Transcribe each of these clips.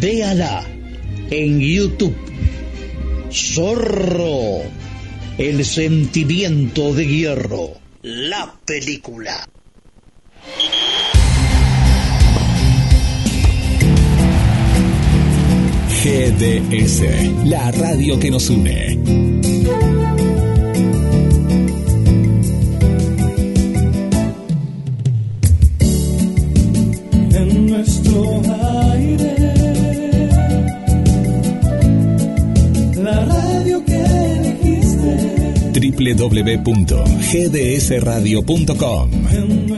Véala en YouTube. Zorro, el sentimiento de hierro. La película. GDS, la radio que nos une. www.gdsradio.com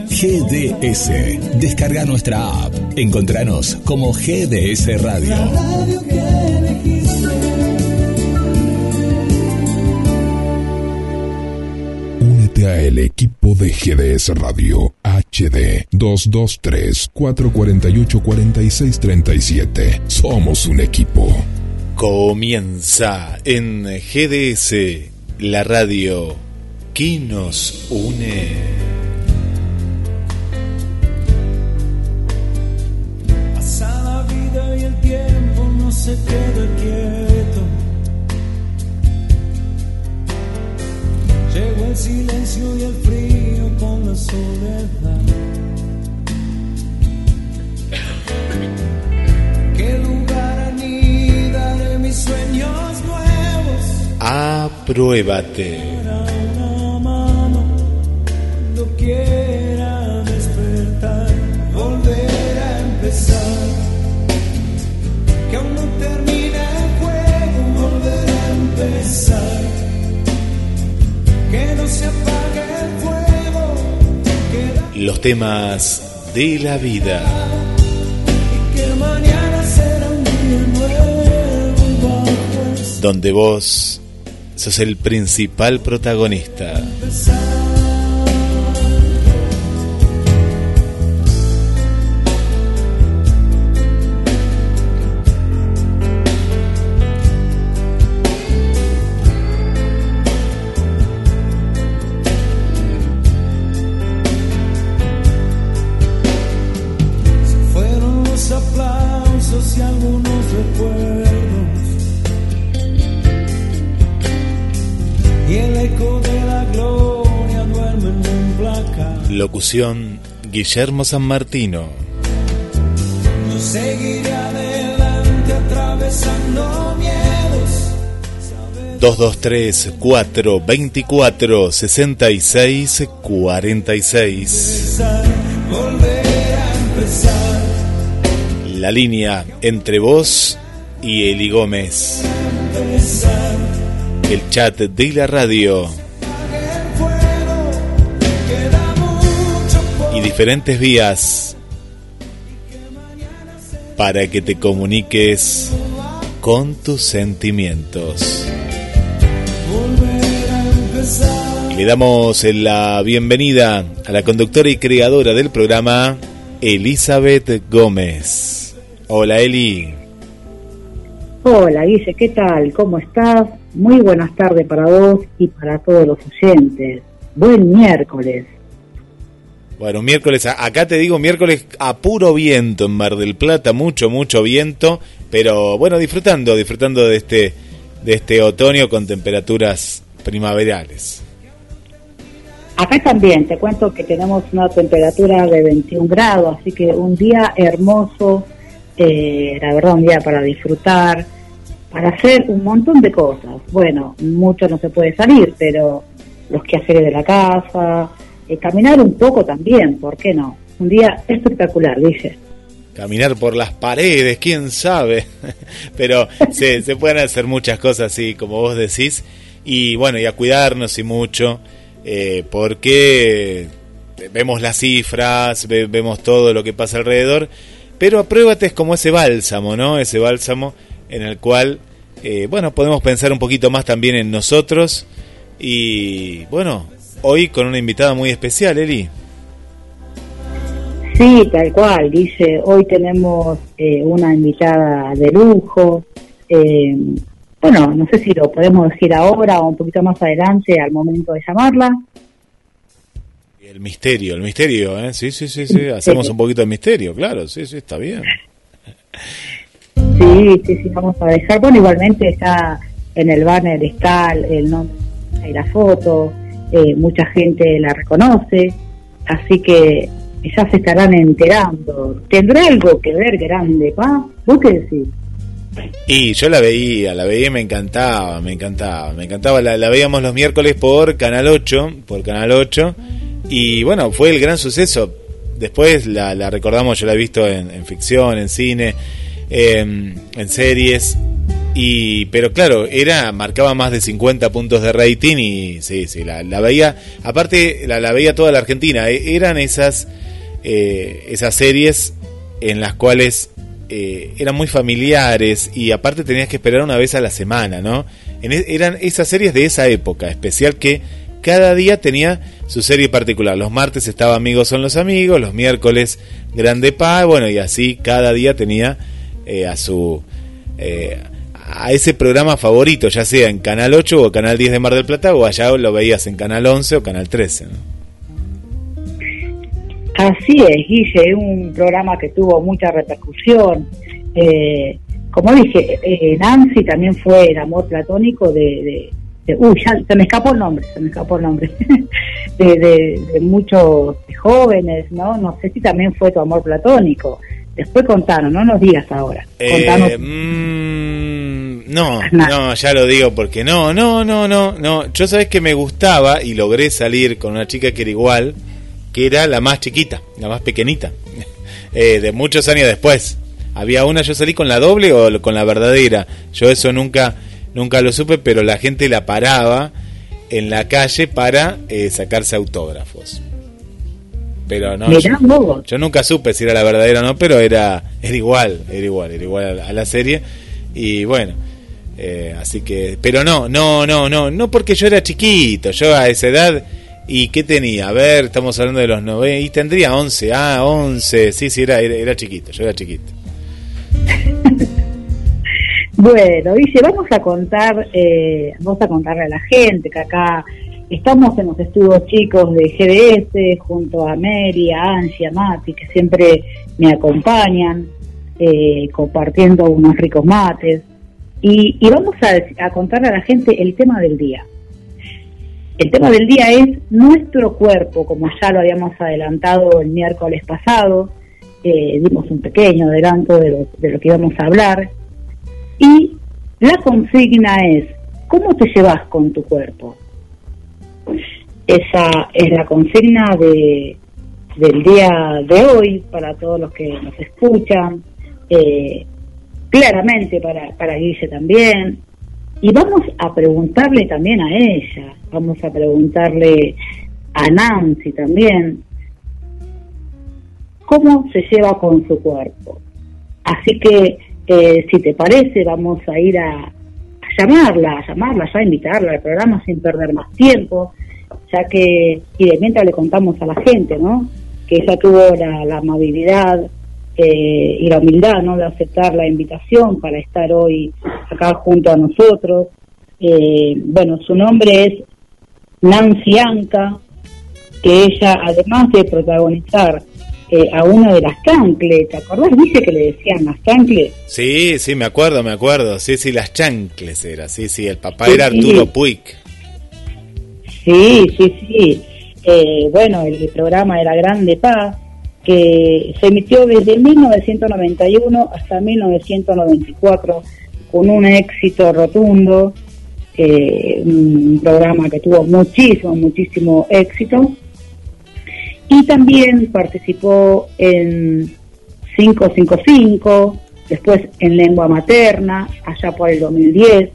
GDS. Descarga nuestra app. Encontranos como GDS Radio. Únete a el equipo de GDS Radio HD 223-448-4637. Somos un equipo. Comienza en GDS, la radio que nos une. Pasa la vida y el tiempo no se queda quieto. Llegó el silencio y el frío con la soledad. ¿Qué lugar anida de mis sueños? Apruébate. Quiera despertar, volver a empezar. Que aún no termina el juego, volver a empezar. Que no se apague el fuego, Los temas de la vida. que mañana será un día nuevo. Donde vos sos el principal protagonista. Locución Guillermo San Martino. Yo seguiré adelante atravesando miedos. 223 424 66 46. Empezar, volver a empezar. La línea entre vos y Eli Gómez. El chat de la radio diferentes vías para que te comuniques con tus sentimientos. le damos la bienvenida a la conductora y creadora del programa, Elizabeth Gómez. Hola Eli. Hola Guille, ¿qué tal? ¿Cómo estás? Muy buenas tardes para vos y para todos los oyentes. Buen miércoles. Bueno, miércoles, acá te digo miércoles a puro viento en Mar del Plata, mucho, mucho viento, pero bueno, disfrutando, disfrutando de este, de este otoño con temperaturas primaverales. Acá también te cuento que tenemos una temperatura de 21 grados, así que un día hermoso, eh, la verdad un día para disfrutar, para hacer un montón de cosas. Bueno, mucho no se puede salir, pero los quehaceres de la casa, eh, caminar un poco también, ¿por qué no? Un día espectacular, dice. Caminar por las paredes, quién sabe, pero se, se pueden hacer muchas cosas así, como vos decís, y bueno, y a cuidarnos y mucho, eh, porque vemos las cifras, ve- vemos todo lo que pasa alrededor, pero apruébate es como ese bálsamo, ¿no? Ese bálsamo en el cual, eh, bueno, podemos pensar un poquito más también en nosotros, y bueno, hoy con una invitada muy especial, Eli. Sí, tal cual, dice, hoy tenemos eh, una invitada de lujo. eh, bueno, no sé si lo podemos decir ahora o un poquito más adelante al momento de llamarla. El misterio, el misterio, ¿eh? Sí, sí, sí, sí. Hacemos un poquito de misterio, claro, sí, sí, está bien. Sí, sí, sí, vamos a dejar. Bueno, igualmente está en el banner está el nombre y la foto, eh, mucha gente la reconoce, así que ya se estarán enterando. ¿Tendrá algo que ver grande, pa? ¿Vos qué decís? Y yo la veía, la veía y me encantaba, me encantaba, me encantaba. La, veíamos los miércoles por Canal 8, por Canal 8. Y bueno, fue el gran suceso. Después la, la recordamos, yo la he visto en, en ficción, en cine, en series. Y, pero claro, era, marcaba más de 50 puntos de rating y sí, sí, la, la veía, aparte la, la veía toda la Argentina. E- eran esas, eh, esas series en las cuales eh, eran muy familiares y aparte tenías que esperar una vez a la semana, ¿no? E- eran esas series de esa época especial que cada día tenía su serie particular. Los martes estaba Amigos son los amigos, los miércoles Grande Pa, bueno, y así cada día tenía eh, a su eh, a ese programa favorito, ya sea en Canal 8 o Canal 10 de Mar del Plata o allá lo veías en Canal 11 o Canal 13. ¿no? Así es, Guille, es un programa que tuvo mucha repercusión. Eh, como dije, eh, Nancy también fue el amor platónico de, de, de- uy, ya se me escapó el nombre, se me escapó el nombre, de, de, muchos jóvenes, ¿no? No sé si también fue tu amor platónico. Después contanos, no nos digas ahora. Contanos. Eh, mm, no, no, ya lo digo porque no, no, no, no, no. Yo sabes que me gustaba y logré salir con una chica que era igual, que era la más chiquita, la más pequeñita, eh, de muchos años después. Había una, yo salí con la doble o con la verdadera. Yo eso nunca, nunca lo supe, pero la gente la paraba en la calle para eh, sacarse autógrafos. Pero no, yo- yo nunca supe si era la verdadera o no, pero era, era igual, era igual, era igual a la, a la serie. Y bueno, eh, así que, pero no, no, no, no, no porque yo era chiquito, yo a esa edad, ¿y qué tenía? A ver, estamos hablando de los 90, y tendría 11, ah, 11, sí, sí, era, era, chiquito, yo era chiquito. Bueno, dice, vamos a contar, eh, vamos a contarle a la gente que acá estamos en los estudios chicos de GDS junto a Mary, a Angie, a Mati, que siempre me acompañan, eh, compartiendo unos ricos mates. Y, y vamos a, a contarle a la gente el tema del día. El tema del día es nuestro cuerpo, como ya lo habíamos adelantado el miércoles pasado, eh, dimos un pequeño adelanto de lo, de lo que íbamos a hablar. Y la consigna es, ¿cómo te llevas con tu cuerpo? Esa es la consigna de, del día de hoy para todos los que nos escuchan, eh, claramente para, para Guille también. Y vamos a preguntarle también a ella, vamos a preguntarle a Nancy también, cómo se lleva con su cuerpo. Así que, eh, si te parece, vamos a ir a, llamarla, a llamarla, ya a invitarla al programa sin perder más tiempo, ya que, y de mientras le contamos a la gente, ¿no? Que ella tuvo la, la amabilidad eh, y la humildad, ¿no? De aceptar la invitación para estar hoy acá junto a nosotros. Eh, bueno, su nombre es Nancy Anca, que ella, además de protagonizar eh, a una de las Cancle, ¿te acordás? Dice que le decían las Cancle. Sí, sí, me acuerdo, me acuerdo, sí, sí, las chancles era, sí, sí, el papá Sí, era sí. Arturo Puig. Sí, sí, sí. Eh, bueno, el programa era Grande Paz, que se emitió desde 1991 hasta 1994 con un éxito rotundo, eh, un programa que tuvo muchísimo, muchísimo éxito. Y también participó en 555, después en lengua materna, allá por el 2010.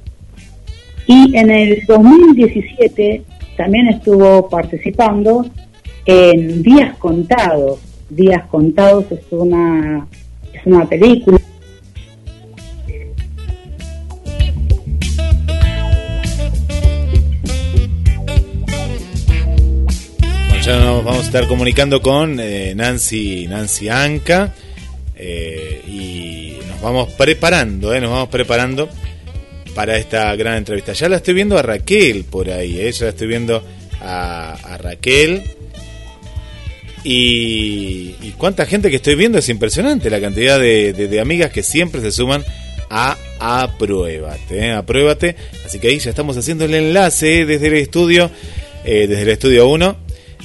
Y en el 2017 también estuvo participando en Días Contados. Días Contados es una, es una película. Bueno, ya nos vamos a estar comunicando con eh, Nancy, Nancy Anca eh, y nos vamos preparando, eh, nos vamos preparando para esta gran entrevista. Ya la estoy viendo a Raquel por ahí, eh, ya la estoy viendo a, a Raquel. Y, cuánta gente que estoy viendo es impresionante la cantidad de amigas que siempre se suman a Apruébate, ¿eh? Apruébate. Así que ahí ya estamos haciendo el enlace desde el estudio, eh, desde el estudio 1,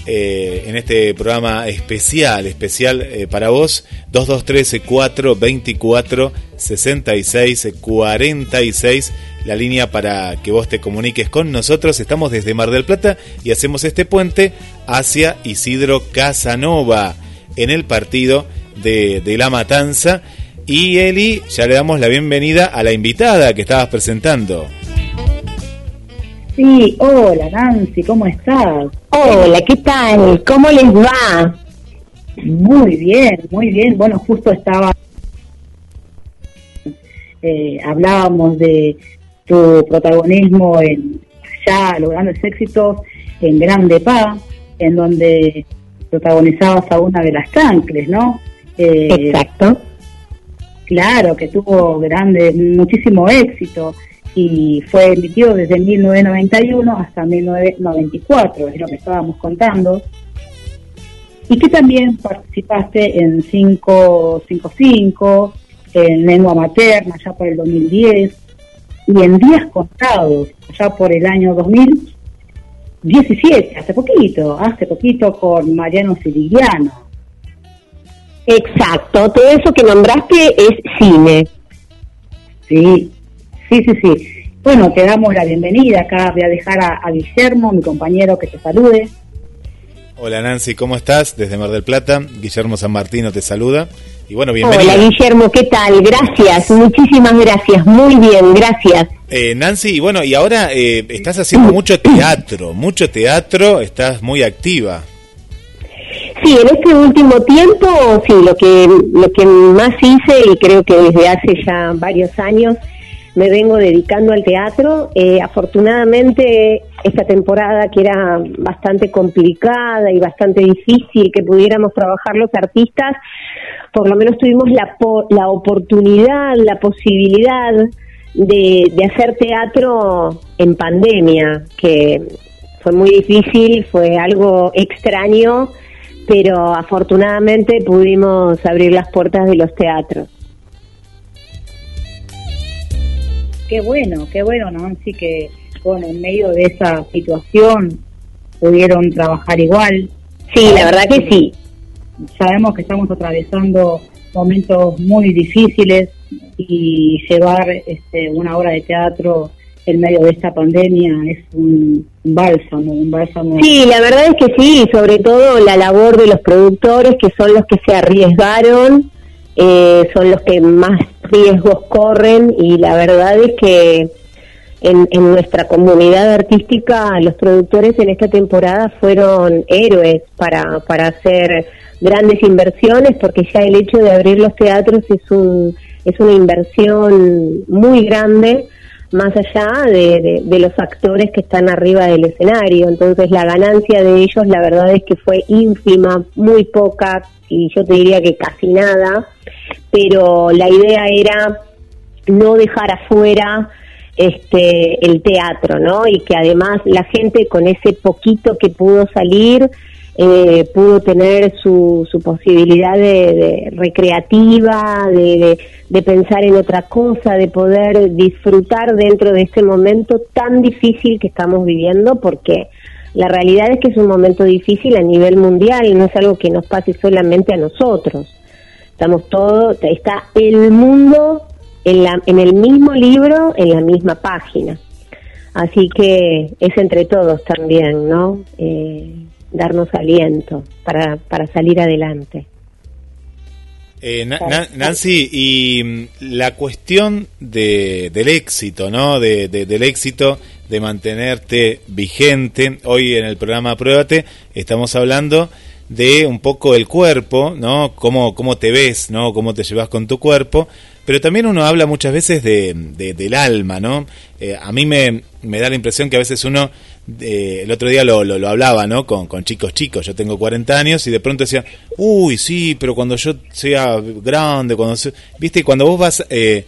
eh, en este programa especial, especial eh, para vos, 2213 424 66 46, la línea para que vos te comuniques con nosotros. Estamos desde Mar del Plata y hacemos este puente hacia Isidro Casanova en el partido de, de La Matanza. Y Eli, ya le damos la bienvenida a la invitada que estabas presentando. Sí, hola Nancy, ¿cómo estás? Hola, ¿qué tal? ¿Cómo les va? Muy bien, muy bien. Bueno, justo estaba, eh, hablábamos de tu protagonismo en ya logrando ese éxito en Grande Pa, en donde protagonizabas a una de las cancles, ¿no? Eh, Exacto. Claro, que tuvo grande, muchísimo éxito y fue emitido desde 1991 hasta 1994, es lo que estábamos contando. Y que también participaste en 555, en lengua materna, ya por el 2010, y en Días Contados, ya por el año 2017, hace poquito, hace poquito con Mariano Sirigliano. Exacto, todo eso que nombraste es cine. Sí, sí, sí, sí. Bueno, te damos la bienvenida. Acá voy a dejar a, a Guillermo, mi compañero, que te salude. Hola Nancy, ¿cómo estás? Desde Mar del Plata, Guillermo San Martino te saluda. Y bueno, bienvenida. Hola Guillermo, ¿qué tal? Gracias, muchísimas gracias, muy bien, gracias. Eh, Nancy, y bueno, y ahora eh, estás haciendo mucho teatro, mucho teatro, estás muy activa. Sí, en este último tiempo, sí, lo que, lo que más hice, y creo que desde hace ya varios años, me vengo dedicando al teatro. Eh, afortunadamente, esta temporada que era bastante complicada y bastante difícil que pudiéramos trabajar los artistas, por lo menos tuvimos la, po- la oportunidad, la posibilidad de, de hacer teatro en pandemia, que fue muy difícil, fue algo extraño, pero afortunadamente pudimos abrir las puertas de los teatros. Qué bueno, qué bueno, Nancy, que bueno, en medio de esa situación pudieron trabajar igual. Sí, la verdad que sí. Sabemos que estamos atravesando momentos muy difíciles y llevar este, una obra de teatro en medio de esta pandemia es un bálsamo, un bálsamo. Sí, la verdad es que sí, sobre todo la labor de los productores, que son los que se arriesgaron, eh, son los que más riesgos corren y la verdad es que en, en nuestra comunidad artística los productores en esta temporada fueron héroes para, para hacer grandes inversiones porque ya el hecho de abrir los teatros es un es una inversión muy grande más allá de, de, los actores que están arriba del escenario. Entonces la ganancia de ellos la verdad es que fue ínfima, muy poca y yo te diría que casi nada, pero la idea era no dejar afuera este el teatro, ¿no? Y que además la gente con ese poquito que pudo salir eh, pudo tener su, su posibilidad de, de recreativa, de, de, pensar en otra cosa, de poder disfrutar dentro de este momento tan difícil que estamos viviendo, porque la realidad es que es un momento difícil a nivel mundial, no es algo que nos pase solamente a nosotros. Estamos todos, está el mundo en, la, en el mismo libro, en la misma página. Así que es entre todos también, ¿no? Eh, darnos aliento para, para salir adelante. Eh, na, na, Nancy, y mm, la cuestión de, del éxito, ¿no? De, de, del éxito de mantenerte vigente. Hoy en el programa Pruébate estamos hablando de un poco el cuerpo, ¿no? Cómo, cómo te ves, ¿no? Cómo te llevas con tu cuerpo. Pero también uno habla muchas veces de, de del alma, ¿no? Eh, a mí me, me da la impresión que a veces uno eh, el otro día lo, lo, lo, hablaba, ¿no? Con, con chicos chicos, yo tengo 40 años y de pronto decía, uy, sí, pero cuando yo sea grande, cuando se... viste, y cuando vos vas eh,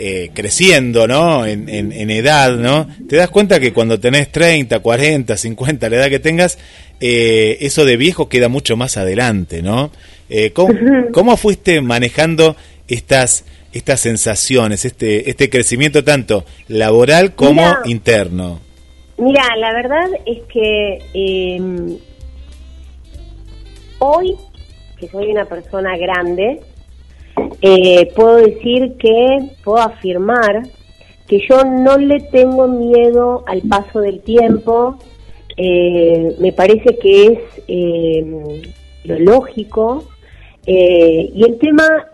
eh, creciendo, ¿no? En, en, en, edad, ¿no? Te das cuenta que cuando tenés 30, 40, 50, la edad que tengas, eh, eso de viejo queda mucho más adelante, ¿no? Eh, ¿cómo, ¿Cómo fuiste manejando estas estas sensaciones, este, este crecimiento tanto laboral como Mira. interno? Mira, la verdad es que eh, hoy, que soy una persona grande, eh, puedo decir que, puedo afirmar que yo no le tengo miedo al paso del tiempo, eh, me parece que es eh, lo lógico, eh, y el tema,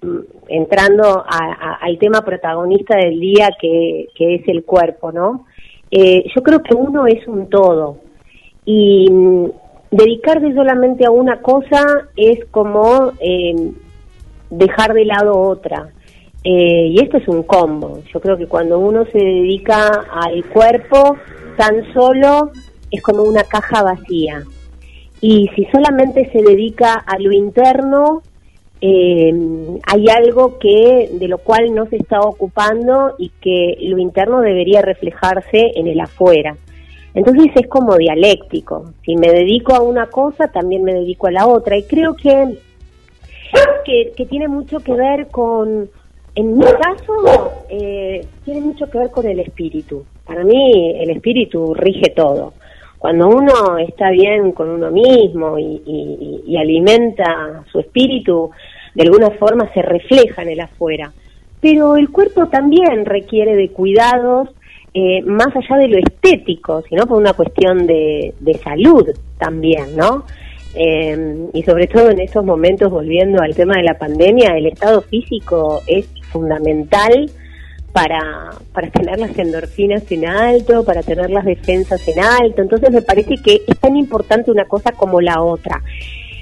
mm, entrando a- al tema protagonista del día que es el cuerpo, ¿no? Eh, yo creo que uno es un todo y mm, dedicarse solamente a una cosa es como eh, dejar de lado otra. Eh, y esto es un combo. Yo creo que cuando uno se dedica al cuerpo, tan solo es como una caja vacía. Y si solamente se dedica a lo interno, eh, hay algo que de lo cual no se está ocupando y que lo interno debería reflejarse en el afuera. Entonces es como dialéctico. Si me dedico a una cosa, también me dedico a la otra. Y creo que, que, tiene mucho que ver con, en mi caso, eh, tiene mucho que ver con el espíritu. Para mí el espíritu rige todo. Cuando uno está bien con uno mismo y alimenta su espíritu, de alguna forma se refleja en el afuera. Pero el cuerpo también requiere de cuidados, eh, más allá de lo estético, sino por una cuestión de, de salud también, ¿no? Eh, y sobre todo en estos momentos, volviendo al tema de la pandemia, el estado físico es fundamental para, para tener las endorfinas en alto, para tener las defensas en alto. Entonces me parece que es tan importante una cosa como la otra.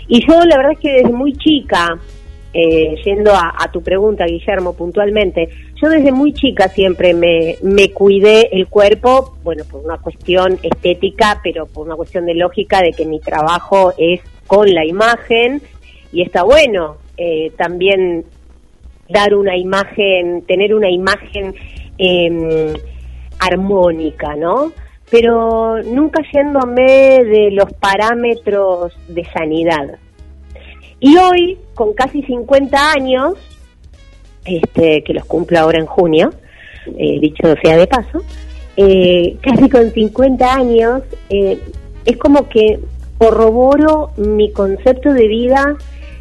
Y yo la verdad es que desde muy chica, eh, yendo a, tu pregunta, Guillermo, puntualmente, yo desde muy chica siempre me, me cuidé el cuerpo, bueno, por una cuestión estética, pero por una cuestión de lógica de que mi trabajo es con la imagen y está bueno eh, también dar una imagen, tener una imagen eh, armónica, ¿no? Pero nunca yéndome de los parámetros de sanidad. Y hoy, con casi 50 años, este, que los cumplo ahora en junio, eh, dicho sea de paso, eh, casi con 50 años, eh, es como que corroboro mi concepto de vida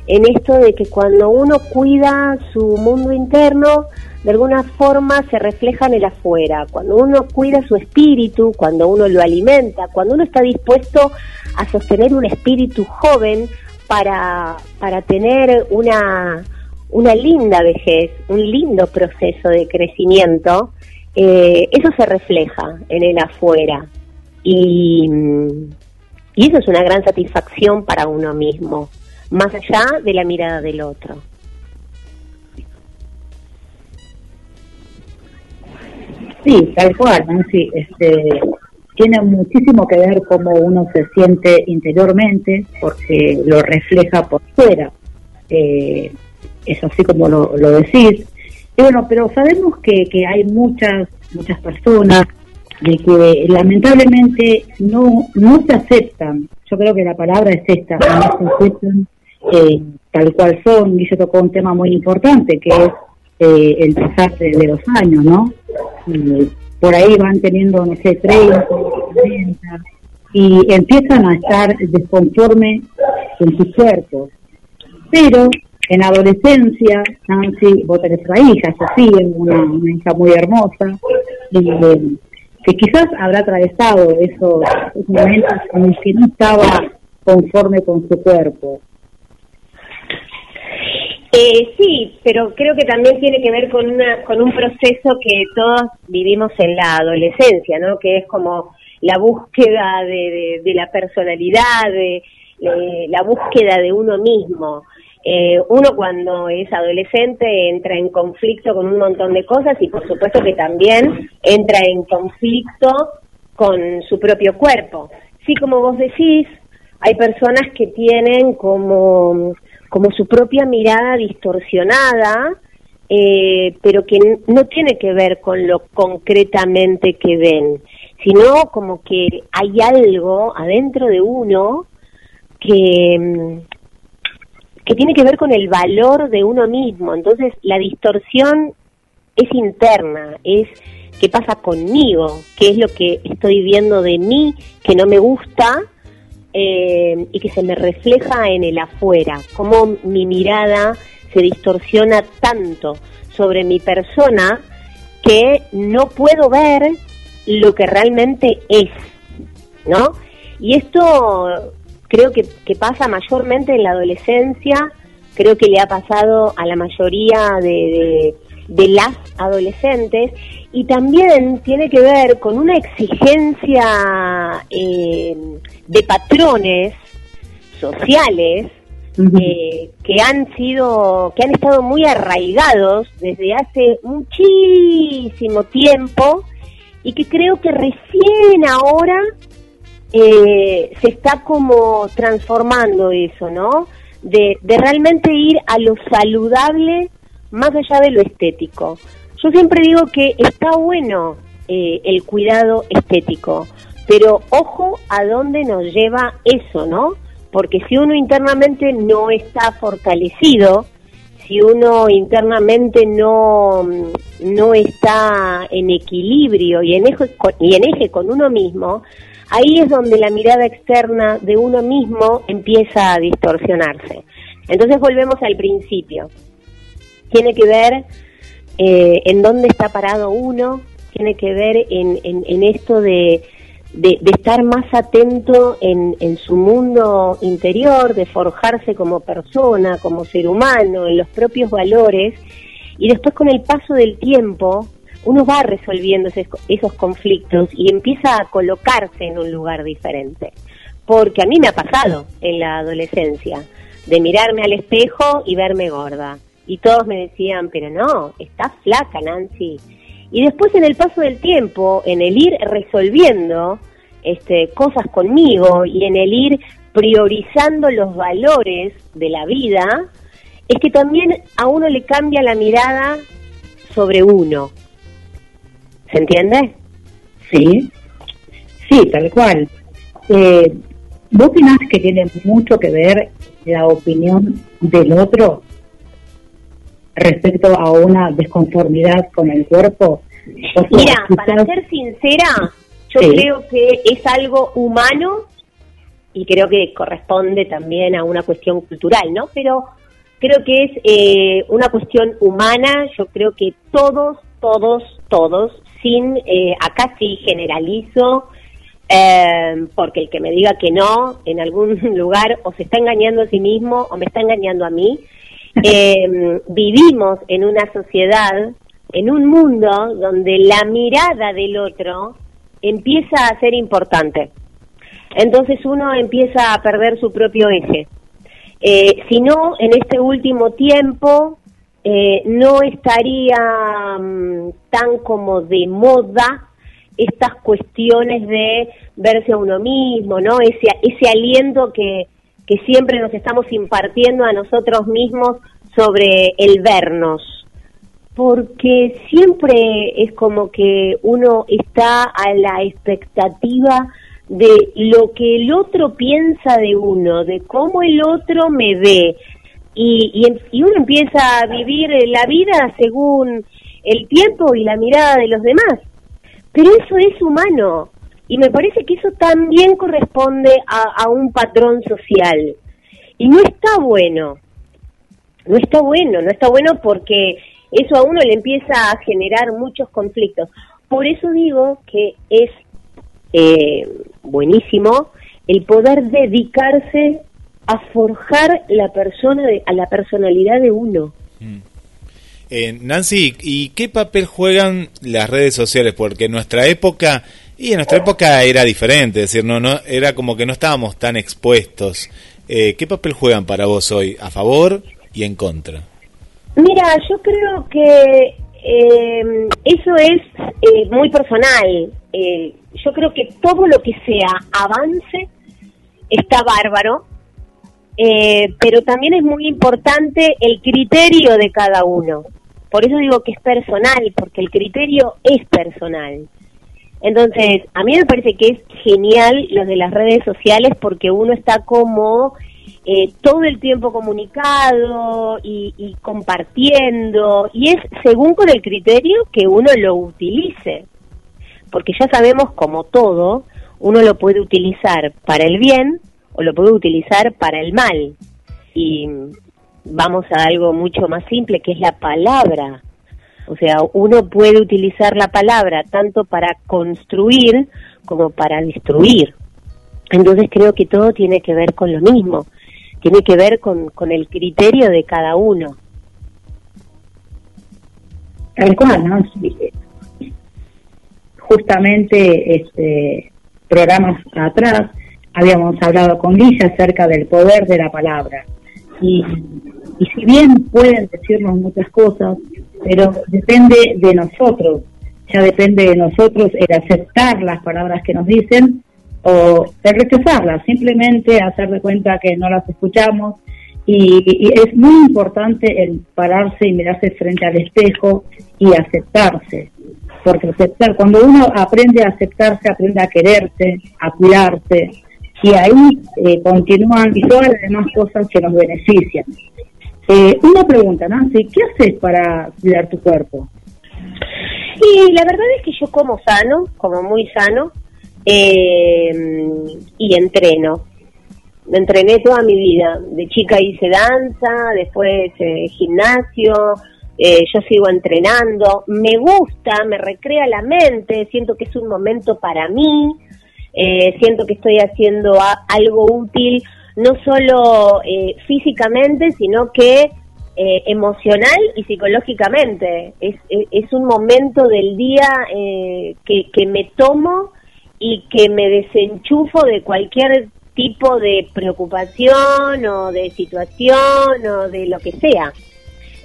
en esto de que cuando uno cuida su mundo interno, de alguna forma se refleja en el afuera. Cuando uno cuida su espíritu, cuando uno lo alimenta, cuando uno está dispuesto a sostener un espíritu joven para, para tener una, una linda vejez, un lindo proceso de crecimiento, eh, eso se refleja en el afuera. Y, y eso es una gran satisfacción para uno mismo, más allá de la mirada del otro. Sí, tal cual. Sí, este, tiene muchísimo que ver cómo uno se siente interiormente, porque lo refleja por fuera. Eh, es así como lo, lo decís. Y bueno, pero sabemos que, que hay muchas, muchas personas de que lamentablemente no, no se aceptan. Yo creo que la palabra es esta, no se aceptan eh, tal cual son. Y se tocó un tema muy importante que es eh, el pasar de, de los años, ¿no? Y por ahí van teniendo, no sé, 30, 40, y empiezan a estar desconformes con sus cuerpos. Pero en adolescencia, Nancy, vos tenés una hija, Sofía, una, una hija muy hermosa, eh, que quizás habrá atravesado esos, esos momentos en los que no estaba conforme con su cuerpo. Eh, sí, pero creo que también tiene que ver con, una, con un proceso que todos vivimos en la adolescencia, ¿no? Que es como la búsqueda de, la personalidad, de la búsqueda de uno mismo. Eh, uno cuando es adolescente entra en conflicto con un montón de cosas y por supuesto que también entra en conflicto con su propio cuerpo. Sí, como vos decís, hay personas que tienen como, como su propia mirada distorsionada, eh, pero que no tiene que ver con lo concretamente que ven, sino como que hay algo adentro de uno que, mm, que tiene que ver con el valor de uno mismo. Entonces, la distorsión es interna, es qué pasa conmigo, qué es lo que estoy viendo de mí que no me gusta eh, y que se me refleja en el afuera, cómo mi mirada se distorsiona tanto sobre mi persona que no puedo ver lo que realmente es, ¿no? Y esto creo que, que pasa mayormente en la adolescencia, creo que le ha pasado a la mayoría de, de, las adolescentes y también tiene que ver con una exigencia eh, de patrones sociales eh, que han sido, que han estado muy arraigados desde hace muchísimo tiempo y que creo que recién ahora eh, se está como transformando eso, ¿no? De, de realmente ir a lo saludable más allá de lo estético. Yo siempre digo que está bueno eh, el cuidado estético, pero ojo a dónde nos lleva eso, ¿no? Porque si uno internamente no está fortalecido, si uno internamente no, no está en equilibrio y en, eje, y en eje con uno mismo, ahí es donde la mirada externa de uno mismo empieza a distorsionarse. Entonces volvemos al principio. Tiene que ver eh, en dónde está parado uno, tiene que ver en esto de, de, estar más atento en, en, su mundo interior, de forjarse como persona, como ser humano, en los propios valores, y después con el paso del tiempo uno va resolviendo esos, esos conflictos y empieza a colocarse en un lugar diferente. Porque a mí me ha pasado en la adolescencia, de mirarme al espejo y verme gorda y todos me decían, pero no, estás flaca, Nancy. Y después en el paso del tiempo, en el ir resolviendo este, cosas conmigo y en el ir priorizando los valores de la vida, es que también a uno le cambia la mirada sobre uno. ¿Se entiende? Sí, sí, tal cual. Eh, ¿Vos opinás que tiene mucho que ver la opinión del otro respecto a una desconformidad con el cuerpo? O sea, Mira, quizás... para ser sincera, yo sí. creo que es algo humano y creo que corresponde también a una cuestión cultural, ¿no? Pero creo que es eh, una cuestión humana, yo creo que todos, todos, todos, sin, eh, acá sí generalizo, eh, porque el que me diga que no en algún lugar o se está engañando a sí mismo o me está engañando a mí, eh, vivimos en una sociedad, en un mundo donde la mirada del otro empieza a ser importante. Entonces uno empieza a perder su propio eje. Eh, si no, en este último tiempo eh, no estaría um, tan como de moda estas cuestiones de verse a uno mismo, ¿no? Ese, ese aliento que, que siempre nos estamos impartiendo a nosotros mismos sobre el vernos, porque siempre es como que uno está a la expectativa de lo que el otro piensa de uno, de cómo el otro me ve, y, y, y uno empieza a vivir la vida según el tiempo y la mirada de los demás. Pero eso es humano, y me parece que eso también corresponde a, a, un patrón social. Y no está bueno. No está bueno, no está bueno porque eso a uno le empieza a generar muchos conflictos. Por eso digo que es eh, buenísimo el poder dedicarse a forjar la persona, de, a la personalidad de uno. Mm. Eh, Nancy, ¿y qué papel juegan las redes sociales? Porque en nuestra época y en nuestra época era diferente, es decir, no, no, era como que no estábamos tan expuestos. Eh, ¿Qué papel juegan para vos hoy, a favor y en contra? Mira, yo creo que eh, eso es eh, muy personal. Eh, yo creo que todo lo que sea avance está bárbaro, eh, pero también es muy importante el criterio de cada uno. Por eso digo que es personal, porque el criterio es personal. Entonces, a mí me parece que es genial lo de las redes sociales porque uno está como eh, todo el tiempo comunicado y, y compartiendo, y es según con el criterio que uno lo utilice, porque ya sabemos como todo, uno lo puede utilizar para el bien o lo puede utilizar para el mal. Y vamos a algo mucho más simple, que es la palabra. O sea, uno puede utilizar la palabra tanto para construir como para destruir. Entonces creo que todo tiene que ver con lo mismo, tiene que ver con, el criterio de cada uno. Tal cual, ¿no? Justamente este programas atrás habíamos hablado con Lisa acerca del poder de la palabra. Y, y si bien pueden decirnos muchas cosas, pero depende de nosotros, ya depende de nosotros el aceptar las palabras que nos dicen o el rechazarlas, simplemente hacer de cuenta que no las escuchamos y, y es muy importante el pararse y mirarse frente al espejo y aceptarse, porque aceptar, cuando uno aprende a aceptarse, aprende a quererse, a cuidarse, y ahí eh, continúan todas las demás cosas que nos benefician. Eh, una pregunta, Nancy, ¿qué haces para cuidar tu cuerpo? Y la verdad es que yo como sano, como muy sano, eh, y entreno. Entrené toda mi vida. De chica hice danza, después eh, gimnasio, eh, yo sigo entrenando. Me gusta, me recrea la mente, siento que es un momento para mí, eh, siento que estoy haciendo a- algo útil, no solo eh, físicamente, sino que eh, emocional y psicológicamente. Es, es, un momento del día eh, que, que me tomo y que me desenchufo de cualquier tipo de preocupación o de situación o de lo que sea.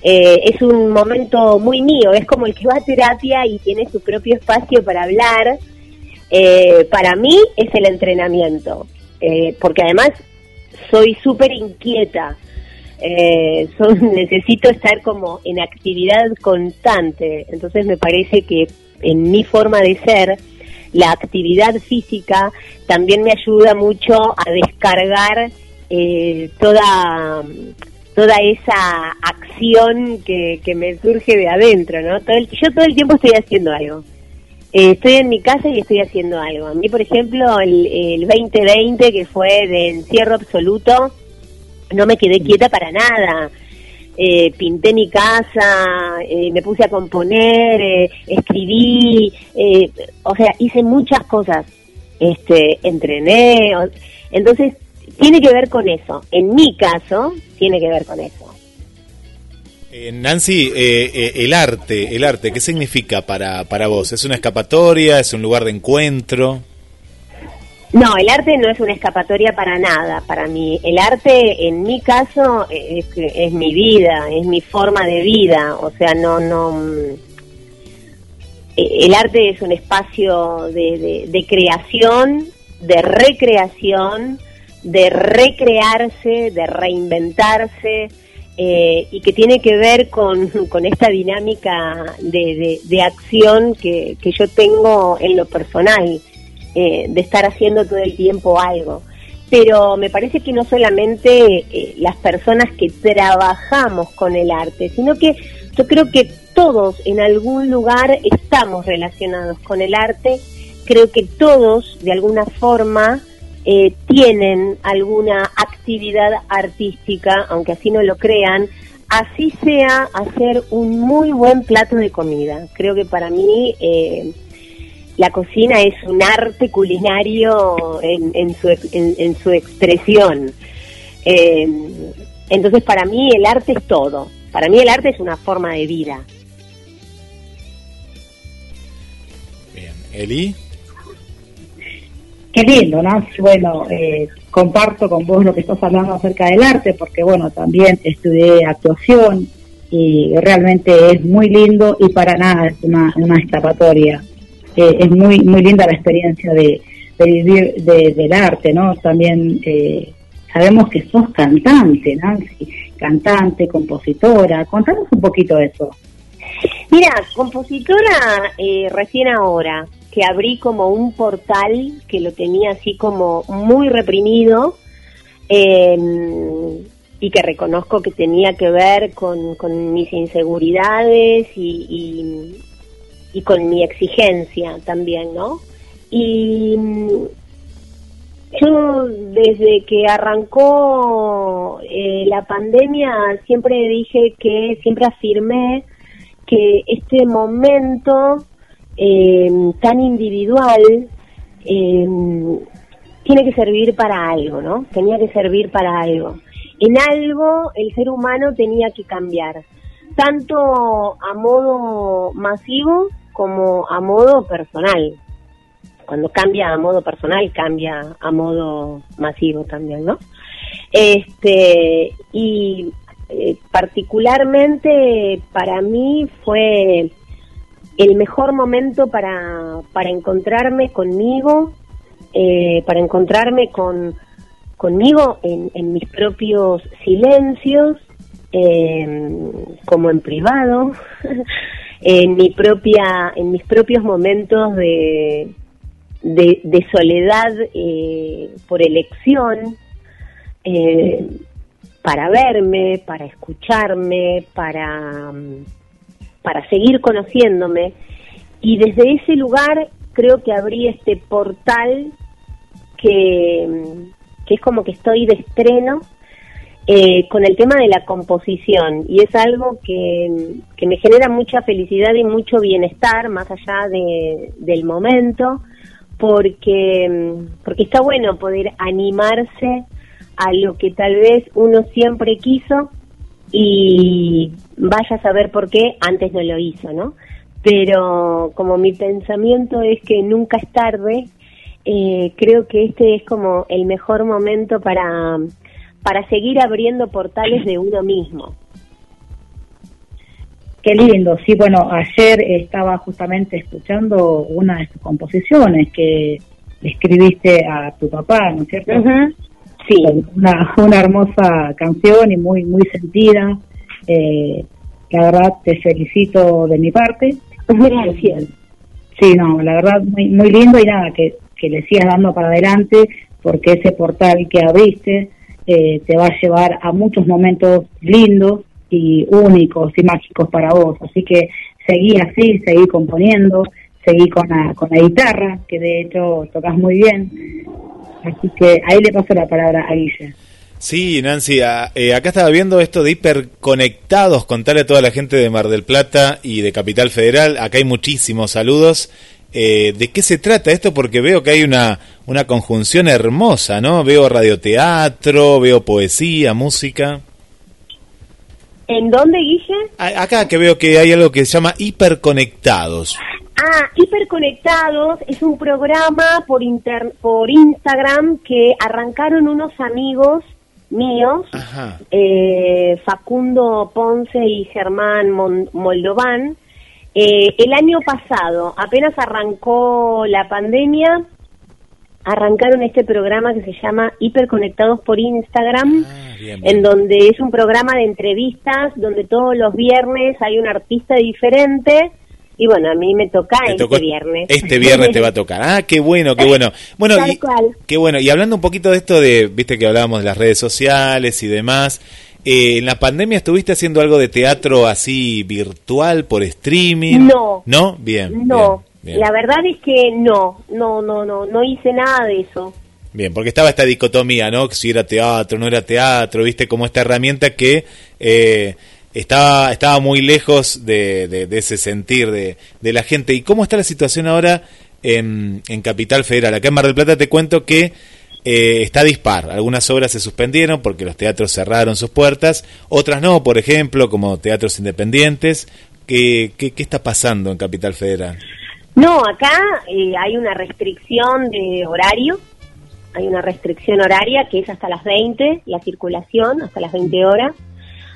Eh, es un momento muy mío, es como el que va a terapia y tiene su propio espacio para hablar. Eh, para mí es el entrenamiento, eh, porque además soy súper inquieta. Eh, son- necesito estar como en actividad constante, entonces me parece que en mi forma de ser, la actividad física también me ayuda mucho a descargar eh, toda toda esa acción que, que me surge de adentro, ¿no? Todo el- yo todo el tiempo estoy haciendo algo. Eh, estoy en mi casa y estoy haciendo algo. A mí, por ejemplo, el, el 2020, que fue de encierro absoluto, no me quedé quieta para nada. Eh, pinté mi casa, eh, me puse a componer, escribí, o sea, hice muchas cosas. Este, entrené, entonces tiene que ver con eso. En mi caso, tiene que ver con eso. Eh, Nancy, eh, eh, el arte, el arte, ¿qué significa para, para vos? ¿Es una escapatoria? ¿Es un lugar de encuentro? No, el arte no es una escapatoria para nada. Para mí, el arte, en mi caso, es, es mi vida, es mi forma de vida. O sea, no, no. mm, eh, El arte es un espacio de, de- de creación, de recreación, de recrearse, de reinventarse. Eh, y que tiene que ver con, con esta dinámica de, de- acción que, que yo tengo en lo personal eh, de estar haciendo todo el tiempo algo. Pero me parece que no solamente eh, las personas que trabajamos con el arte, sino que yo creo que todos en algún lugar estamos relacionados con el arte. Creo que todos, de alguna forma, eh, tienen alguna actividad artística, aunque así no lo crean, así sea hacer un muy buen plato de comida. Creo que para mí eh, la cocina es un arte culinario en, en su, en, en su expresión. Eh, entonces para mí el arte es todo. Para mí el arte es una forma de vida. Bien. ¿Eli? Qué lindo, ¿no? Bueno, eh, comparto con vos lo que estás hablando acerca del arte, porque bueno, también estudié actuación y realmente es muy lindo y para nada es una, una escapatoria. Eh, es muy muy linda la experiencia de, vivir de- del arte, ¿no? También eh, sabemos que sos cantante, Nancy, cantante, compositora. Contanos un poquito de eso. Mira, compositora eh, recién ahora, que abrí como un portal que lo tenía así como muy reprimido, eh, y que reconozco que tenía que ver con, con mis inseguridades y, y, y con mi exigencia también, ¿no? Y mm, yo desde que arrancó eh, la pandemia siempre dije que, siempre afirmé que este momento eh, tan individual eh, tiene que servir para algo, ¿no? Tenía que servir para algo. En algo el ser humano tenía que cambiar, tanto a modo masivo como a modo personal. Cuando cambia a modo personal, cambia a modo masivo también, ¿no? Este, y eh, particularmente para mí fue el mejor momento para, para encontrarme conmigo, eh, para encontrarme con conmigo en, mis propios silencios, eh, como en privado, en mi propia, en mis propios momentos de, de, de soledad eh, por elección, eh, para verme, para escucharme, para, para seguir conociéndome. Y desde ese lugar creo que abrí este portal que, es como que estoy de estreno eh, con el tema de la composición y es algo que, que, me genera mucha felicidad y mucho bienestar más allá de, del momento porque, porque está bueno poder animarse a lo que tal vez uno siempre quiso y vaya a saber por qué antes no lo hizo, ¿no? Pero como mi pensamiento es que nunca es tarde, eh, creo que este es como el mejor momento para, para seguir abriendo portales de uno mismo. Qué lindo, sí, bueno, ayer estaba justamente escuchando una de tus composiciones que escribiste a tu papá, ¿no es cierto? Uh -huh. Sí. Una, una hermosa canción y muy, muy sentida. Eh, la verdad, te felicito de mi parte. Gracias. Sí, no, la verdad, muy, muy lindo y nada, que, que le sigas dando para adelante porque ese portal que abriste eh, te va a llevar a muchos momentos lindos y únicos y mágicos para vos. Así que seguí así, seguí componiendo, seguí con la, con la guitarra, que de hecho tocas muy bien. Así que ahí le paso la palabra a Guille. Sí, Nancy, a, eh, acá estaba viendo esto de hiperconectados, contarle a toda la gente de Mar del Plata y de Capital Federal, acá hay muchísimos saludos. Eh, ¿De qué se trata esto? Porque veo que hay una, una conjunción hermosa, ¿no? Veo radioteatro, veo poesía, música. ¿En dónde, Guille? A, acá que veo que hay algo que se llama hiperconectados. Ah, Hiperconectados es un programa por, inter por Instagram que arrancaron unos amigos míos, eh, Facundo Ponce y Germán Mon Moldován. Eh, el año pasado, apenas arrancó la pandemia, arrancaron este programa que se llama Hiperconectados por Instagram, ah, bien, bien. en donde es un programa de entrevistas donde todos los viernes hay un artista diferente y bueno, a mí me toca Te este viernes. Este viernes te va a tocar. Ah, qué bueno, qué bueno. Bueno, Tal y, cual. qué bueno. Y hablando un poquito de esto de, viste que hablábamos de las redes sociales y demás. eh, en la pandemia estuviste haciendo algo de teatro así virtual por streaming. No. ¿No? Bien. No, bien, bien. la verdad es que no, no, no, no, no hice nada de eso. Bien, porque estaba esta dicotomía, ¿no? Que si era teatro, no era teatro, viste, como esta herramienta que eh, estaba, estaba muy lejos de, de- de ese sentir de, de la gente. ¿Y cómo está la situación ahora en, en Capital Federal? Acá en Mar del Plata te cuento que eh, está dispar. Algunas obras se suspendieron porque los teatros cerraron sus puertas, otras no, por ejemplo, como teatros independientes. ¿Qué, qué, qué está pasando en Capital Federal? No, acá eh, hay una restricción de horario, hay una restricción horaria que es hasta las 20, la circulación hasta las 20 horas,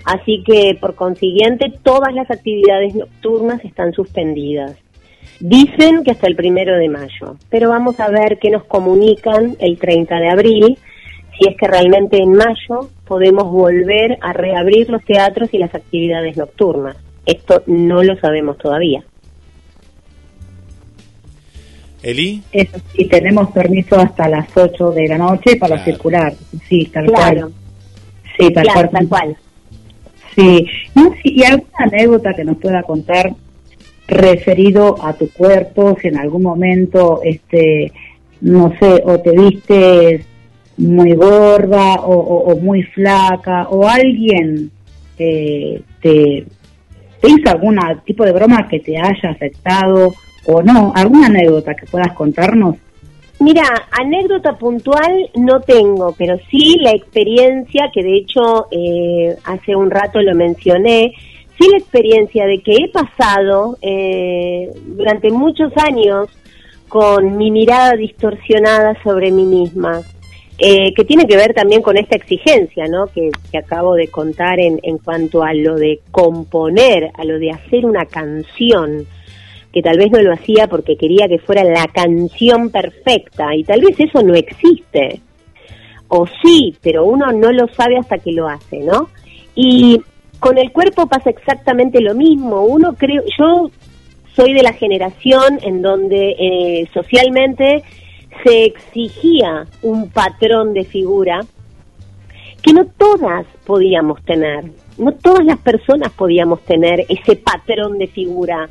así que por consiguiente todas las actividades nocturnas están suspendidas. Dicen que hasta el primero de mayo, pero vamos a ver qué nos comunican el 30 de abril, si es que realmente en mayo podemos volver a reabrir los teatros y las actividades nocturnas. Esto no lo sabemos todavía. Eli. Eso sí, tenemos permiso hasta las 8 de la noche para Claro. circular. Sí, tal Claro, cual. Sí, tal claro, cual. tal cual. Sí. Sí, ¿Y alguna anécdota que nos pueda contar referido a tu cuerpo? Si en algún momento, este, no sé, o te viste muy gorda o, o- o muy flaca, o alguien eh, te, te hizo algún tipo de broma que te haya afectado o no. ¿Alguna anécdota que puedas contarnos? Mira, anécdota puntual no tengo, pero sí la experiencia, que de hecho eh, hace un rato lo mencioné, sí la experiencia de que he pasado eh, durante muchos años con mi mirada distorsionada sobre mí misma, eh, que tiene que ver también con esta exigencia, ¿no? Que, que acabo de contar en, en cuanto a lo de componer, a lo de hacer una canción que tal vez no lo hacía porque quería que fuera la canción perfecta y tal vez eso no existe. O sí, pero uno no lo sabe hasta que lo hace, ¿no? Y con el cuerpo pasa exactamente lo mismo. Uno creo, yo soy de la generación en donde eh, socialmente se exigía un patrón de figura que no todas podíamos tener. No todas las personas podíamos tener ese patrón de figura.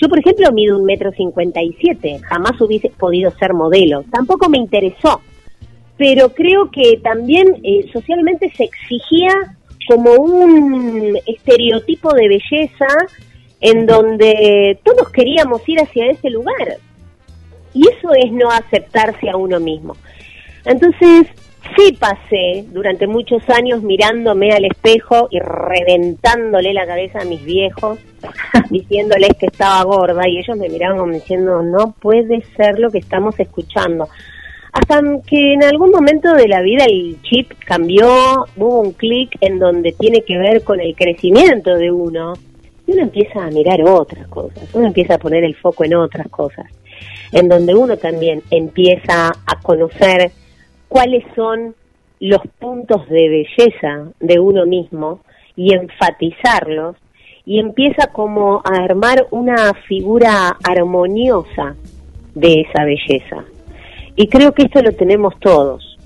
Yo, por ejemplo, mido un metro cincuenta y siete. Jamás hubiese podido ser modelo. Tampoco me interesó. Pero creo que también eh, socialmente se exigía como un estereotipo de belleza en donde todos queríamos ir hacia ese lugar. Y eso es no aceptarse a uno mismo. Entonces, sí pasé durante muchos años mirándome al espejo y reventándole la cabeza a mis viejos, diciéndoles que estaba gorda, y ellos me miraban como diciendo, no puede ser lo que estamos escuchando. Hasta que en algún momento de la vida el chip cambió, hubo un clic en donde tiene que ver con el crecimiento de uno, y uno empieza a mirar otras cosas, uno empieza a poner el foco en otras cosas, en donde uno también empieza a conocer cuáles son los puntos de belleza de uno mismo y enfatizarlos y empieza como a armar una figura armoniosa de esa belleza. Y creo que esto lo tenemos todos.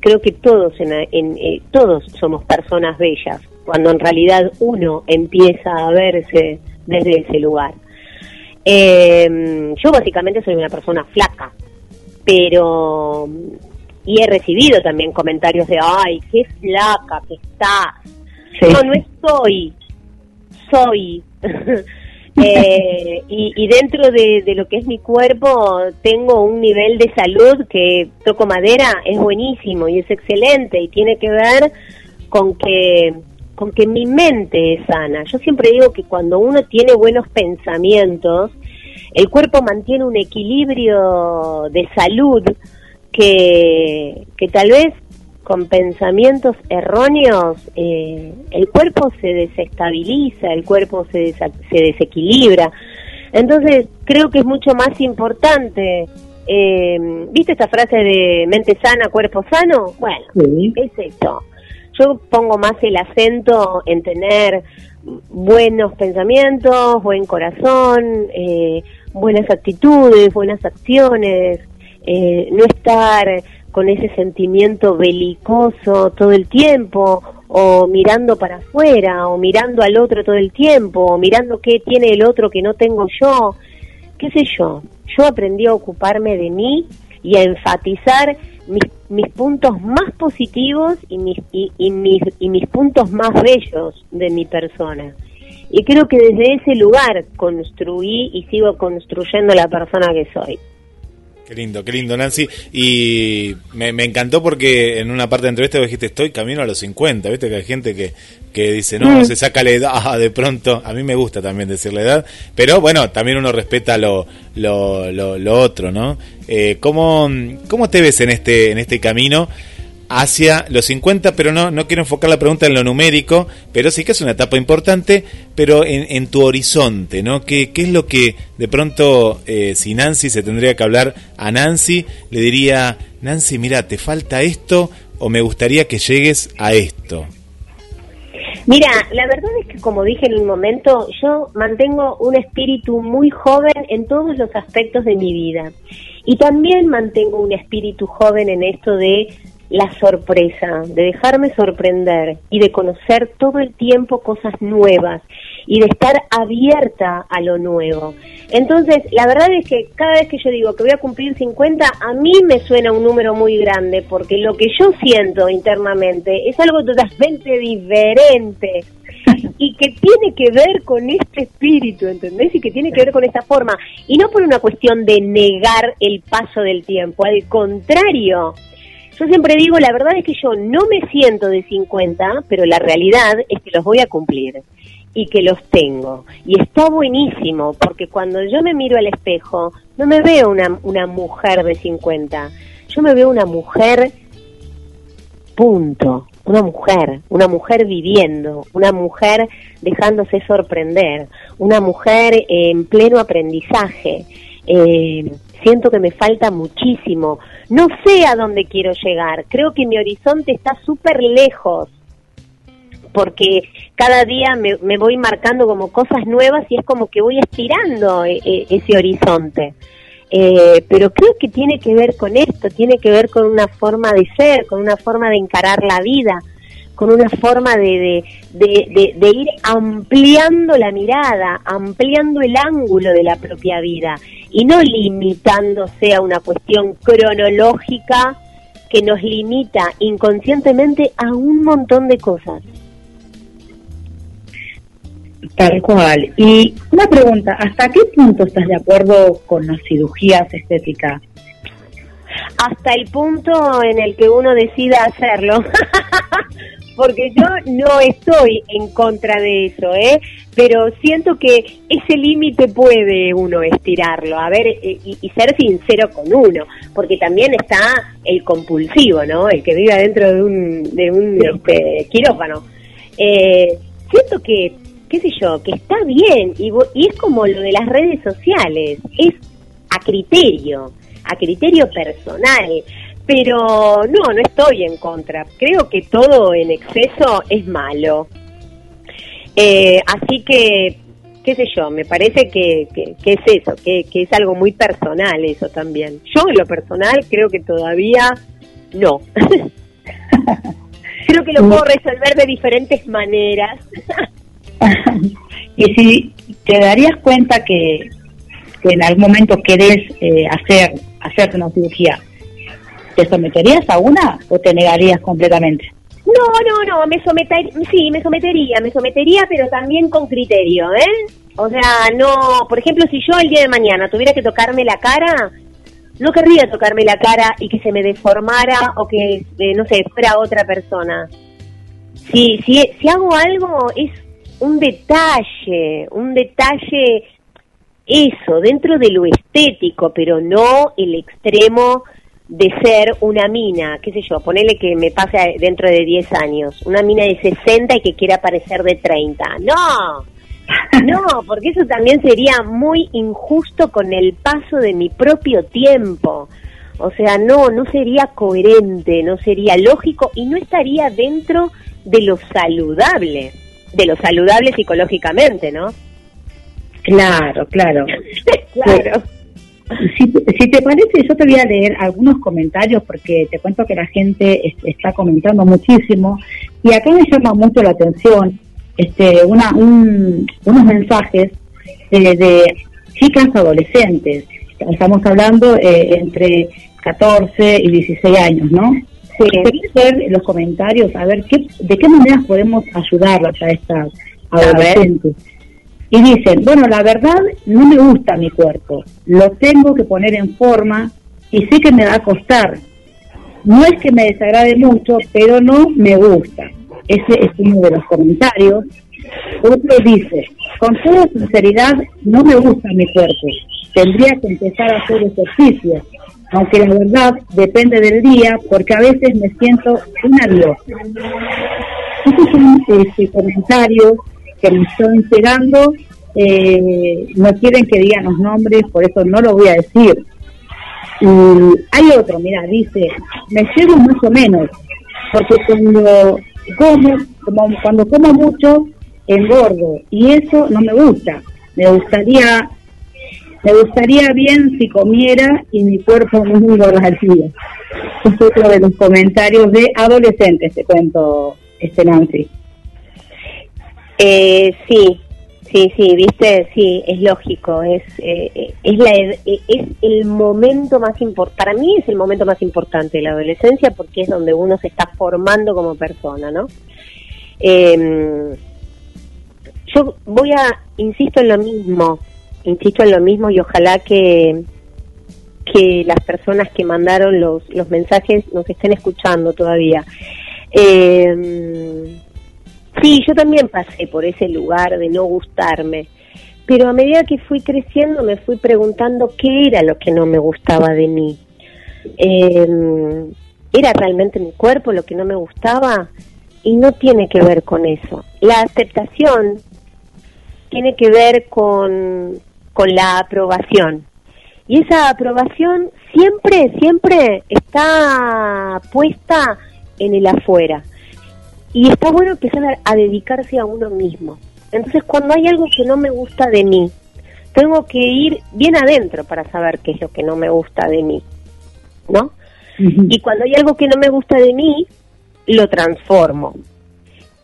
Creo que todos en, en- eh, todos somos personas bellas cuando en realidad uno empieza a verse desde ese lugar. Eh, yo básicamente soy una persona flaca, pero y he recibido también comentarios de ay qué flaca que estás Sí. no no estoy soy. Eh, y, y dentro de, de lo que es mi cuerpo tengo un nivel de salud que toco madera es buenísimo y es excelente y tiene que ver con que con que mi mente es sana. Yo siempre digo que cuando uno tiene buenos pensamientos el cuerpo mantiene un equilibrio de salud que, que tal vez con pensamientos erróneos eh, el cuerpo se desestabiliza, el cuerpo se, desa- se desequilibra. Entonces creo que es mucho más importante, eh, ¿viste esta frase de mente sana, cuerpo sano? Bueno, Sí. es eso. Yo pongo más el acento en tener buenos pensamientos, buen corazón, eh, buenas actitudes, buenas acciones, eh, no estar con ese sentimiento belicoso todo el tiempo, o mirando para afuera, o mirando al otro todo el tiempo, o mirando qué tiene el otro que no tengo yo, qué sé yo. Yo aprendí a ocuparme de mí y a enfatizar mis, mis puntos más positivos y mis, y, y mis, y mis puntos más bellos de mi persona. Y creo que desde ese lugar construí y sigo construyendo la persona que soy. Qué lindo, qué lindo, Nancy. Y me, me encantó porque en una parte de la entrevista vos dijiste, estoy camino a los 50. Viste que hay gente que, que dice, no, se saca la edad ah, de pronto. A mí me gusta también decir la edad. Pero bueno, también uno respeta lo, lo, lo, lo otro, ¿no? Eh, ¿cómo, ¿Cómo te ves en este, en este camino? Hacia los 50, pero no, no quiero enfocar la pregunta en lo numérico, pero sí que es una etapa importante, pero en, tu horizonte, ¿no? ¿Qué, ¿Qué es lo que de pronto, eh, si Nancy se tendría que hablar a Nancy, le diría, Nancy, mira, te falta esto o me gustaría que llegues a esto? Mira, la verdad es que como dije en un momento, yo mantengo un espíritu muy joven en todos los aspectos de mi vida. Y también mantengo un espíritu joven en esto de la sorpresa, de dejarme sorprender y de conocer todo el tiempo cosas nuevas y de estar abierta a lo nuevo. Entonces, la verdad es que cada vez que yo digo que voy a cumplir 50, a mí me suena un número muy grande porque lo que yo siento internamente es algo totalmente diferente y que tiene que ver con este espíritu, ¿entendés? Y que tiene que ver con esta forma. Y no por una cuestión de negar el paso del tiempo, al contrario. Yo siempre digo, la verdad es que yo no me siento de 50, pero la realidad es que los voy a cumplir y que los tengo. Y está buenísimo, porque cuando yo me miro al espejo, no me veo una, una mujer de 50, yo me veo una mujer, punto, una mujer, una mujer viviendo, una mujer dejándose sorprender, una mujer en pleno aprendizaje. Eh, siento que me falta muchísimo. No sé a dónde quiero llegar. Creo que mi horizonte está súper lejos porque cada día me, me, voy marcando como cosas nuevas y es como que voy estirando e, e, ese horizonte. Eh, pero creo que tiene que ver con esto, tiene que ver con una forma de ser, con una forma de encarar la vida, con una forma de, de, de, ir ampliando la mirada, ampliando el ángulo de la propia vida y no limitándose a una cuestión cronológica que nos limita inconscientemente a un montón de cosas. Tal cual. Y una pregunta, ¿hasta qué punto estás de acuerdo con las cirugías estéticas? Hasta el punto en el que uno decida hacerlo. Porque yo no estoy en contra de eso, ¿eh? Pero siento que ese límite puede uno estirarlo, a ver, eh, y, y, ser sincero con uno, porque también está el compulsivo, ¿no? El que vive dentro de un, de un este, quirófano. Eh, siento que qué sé yo, que está bien y, y es como lo de las redes sociales, es a criterio, a criterio personal. Pero no, no estoy en contra. Creo que todo en exceso es malo. Eh, así que, qué sé yo, me parece que, que, es eso, que, es algo muy personal eso también. Yo en lo personal creo que todavía no. creo que lo puedo resolver de diferentes maneras. y si te darías cuenta que, en algún momento querés eh, hacer hacerte una cirugía, ¿te someterías a una o te negarías completamente? No, no, no, me sometería, sí, me sometería, me sometería, pero también con criterio, ¿eh? O sea, no, por ejemplo, si yo el día de mañana tuviera que tocarme la cara, no querría tocarme la cara y que se me deformara o que, eh, no sé, fuera otra persona. Si, si, si hago algo, es un detalle, un detalle eso, dentro de lo estético, pero no el extremo de ser una mina, qué sé yo, ponele que me pase dentro de 10 años, una mina de 60 y que quiera parecer de 30. No, no, porque eso también sería muy injusto con el paso de mi propio tiempo. O sea, no, no sería coherente, no sería lógico y no estaría dentro de lo saludable de lo saludable psicológicamente, ¿no? Claro, claro. claro. Si, si, te parece, yo te voy a leer algunos comentarios porque te cuento que la gente está comentando muchísimo y acá me llama mucho la atención este, una, un, unos mensajes de, de, chicas adolescentes. Estamos hablando eh, entre 14 y 16 años, ¿no? Sí. ver los comentarios, a ver qué, de qué maneras podemos ayudarlas a estas adolescentes. Y dicen, bueno, la verdad no me gusta mi cuerpo, lo tengo que poner en forma y sé que me va a costar. No es que me desagrade mucho, pero no me gusta. Ese es uno de los comentarios. Otro dice, con toda sinceridad, no me gusta mi cuerpo. Tendría que empezar a hacer ejercicio aunque la verdad depende del día, porque a veces me siento una diosa. Estos son este, comentarios que me están llegando, eh, no quieren que digan los nombres, por eso no lo voy a decir. Y hay otro, mira, dice, me llevo más o menos, porque cuando como, como cuando como mucho, engordo. Y eso no me gusta. Me gustaría, me gustaría bien si comiera y mi cuerpo no engordaría. Es otro de los comentarios de adolescentes, te cuento, este Nancy. Eh, sí, sí, sí, viste, sí, es lógico, es eh, es la eh, es el momento más importante, para mí es el momento más importante de la adolescencia porque es donde uno se está formando como persona, ¿no? Eh, yo voy a, insisto en lo mismo, insisto en lo mismo y ojalá que que las personas que mandaron los, los mensajes nos estén escuchando todavía. Eh, Sí, yo también pasé por ese lugar de no gustarme, pero a medida que fui creciendo me fui preguntando qué era lo que no me gustaba de mí. Eh, ¿Era realmente mi cuerpo lo que no me gustaba? Y no tiene que ver con eso. La aceptación tiene que ver con, con la aprobación. Y esa aprobación siempre, siempre está puesta en el afuera. Y está bueno empezar a, a dedicarse a uno mismo. Entonces, cuando hay algo que no me gusta de mí, tengo que ir bien adentro para saber qué es lo que no me gusta de mí, ¿no? Y cuando hay algo que no me gusta de mí, lo transformo.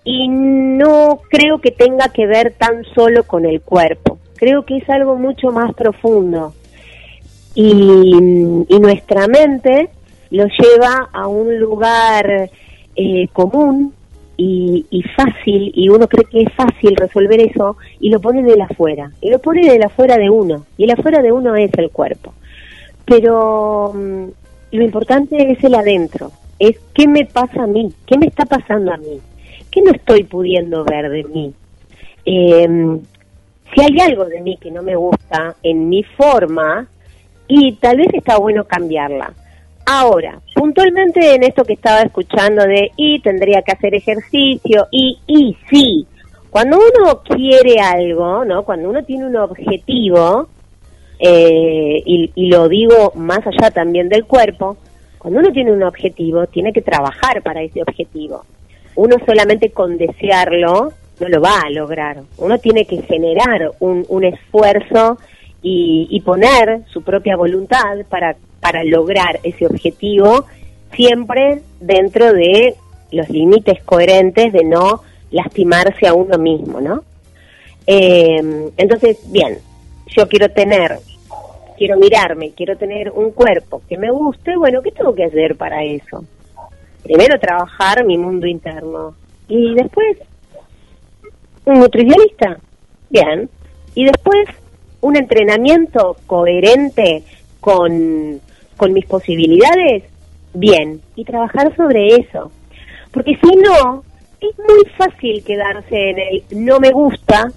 Y no creo que tenga que ver tan solo con el cuerpo. Creo que es algo mucho más profundo. Y, y nuestra mente lo lleva a un lugar eh, común y, y fácil, y uno cree que es fácil resolver eso, y lo pone del afuera. Y lo pone del afuera de uno. Y el afuera de uno es el cuerpo. Pero mm, lo importante es el adentro. Es qué me pasa a mí, qué me está pasando a mí, qué no estoy pudiendo ver de mí. Eh, si hay algo de mí que no me gusta en mi forma, y tal vez está bueno cambiarla. Ahora, puntualmente en esto que estaba escuchando de y tendría que hacer ejercicio y y sí, cuando uno quiere algo, ¿no? Cuando uno tiene un objetivo eh, y, y lo digo más allá también del cuerpo, cuando uno tiene un objetivo tiene que trabajar para ese objetivo. Uno solamente con desearlo no lo va a lograr. Uno tiene que generar un, un esfuerzo y, y poner su propia voluntad para, para lograr ese objetivo, siempre dentro de los límites coherentes de no lastimarse a uno mismo, ¿no? Eh, entonces, bien, yo quiero tener, quiero mirarme, quiero tener un cuerpo que me guste, bueno, ¿qué tengo que hacer para eso? Primero trabajar mi mundo interno y después un nutricionista, bien, y después un entrenamiento coherente con, con mis posibilidades, bien, y trabajar sobre eso. Porque si no, es muy fácil quedarse en el no me gusta,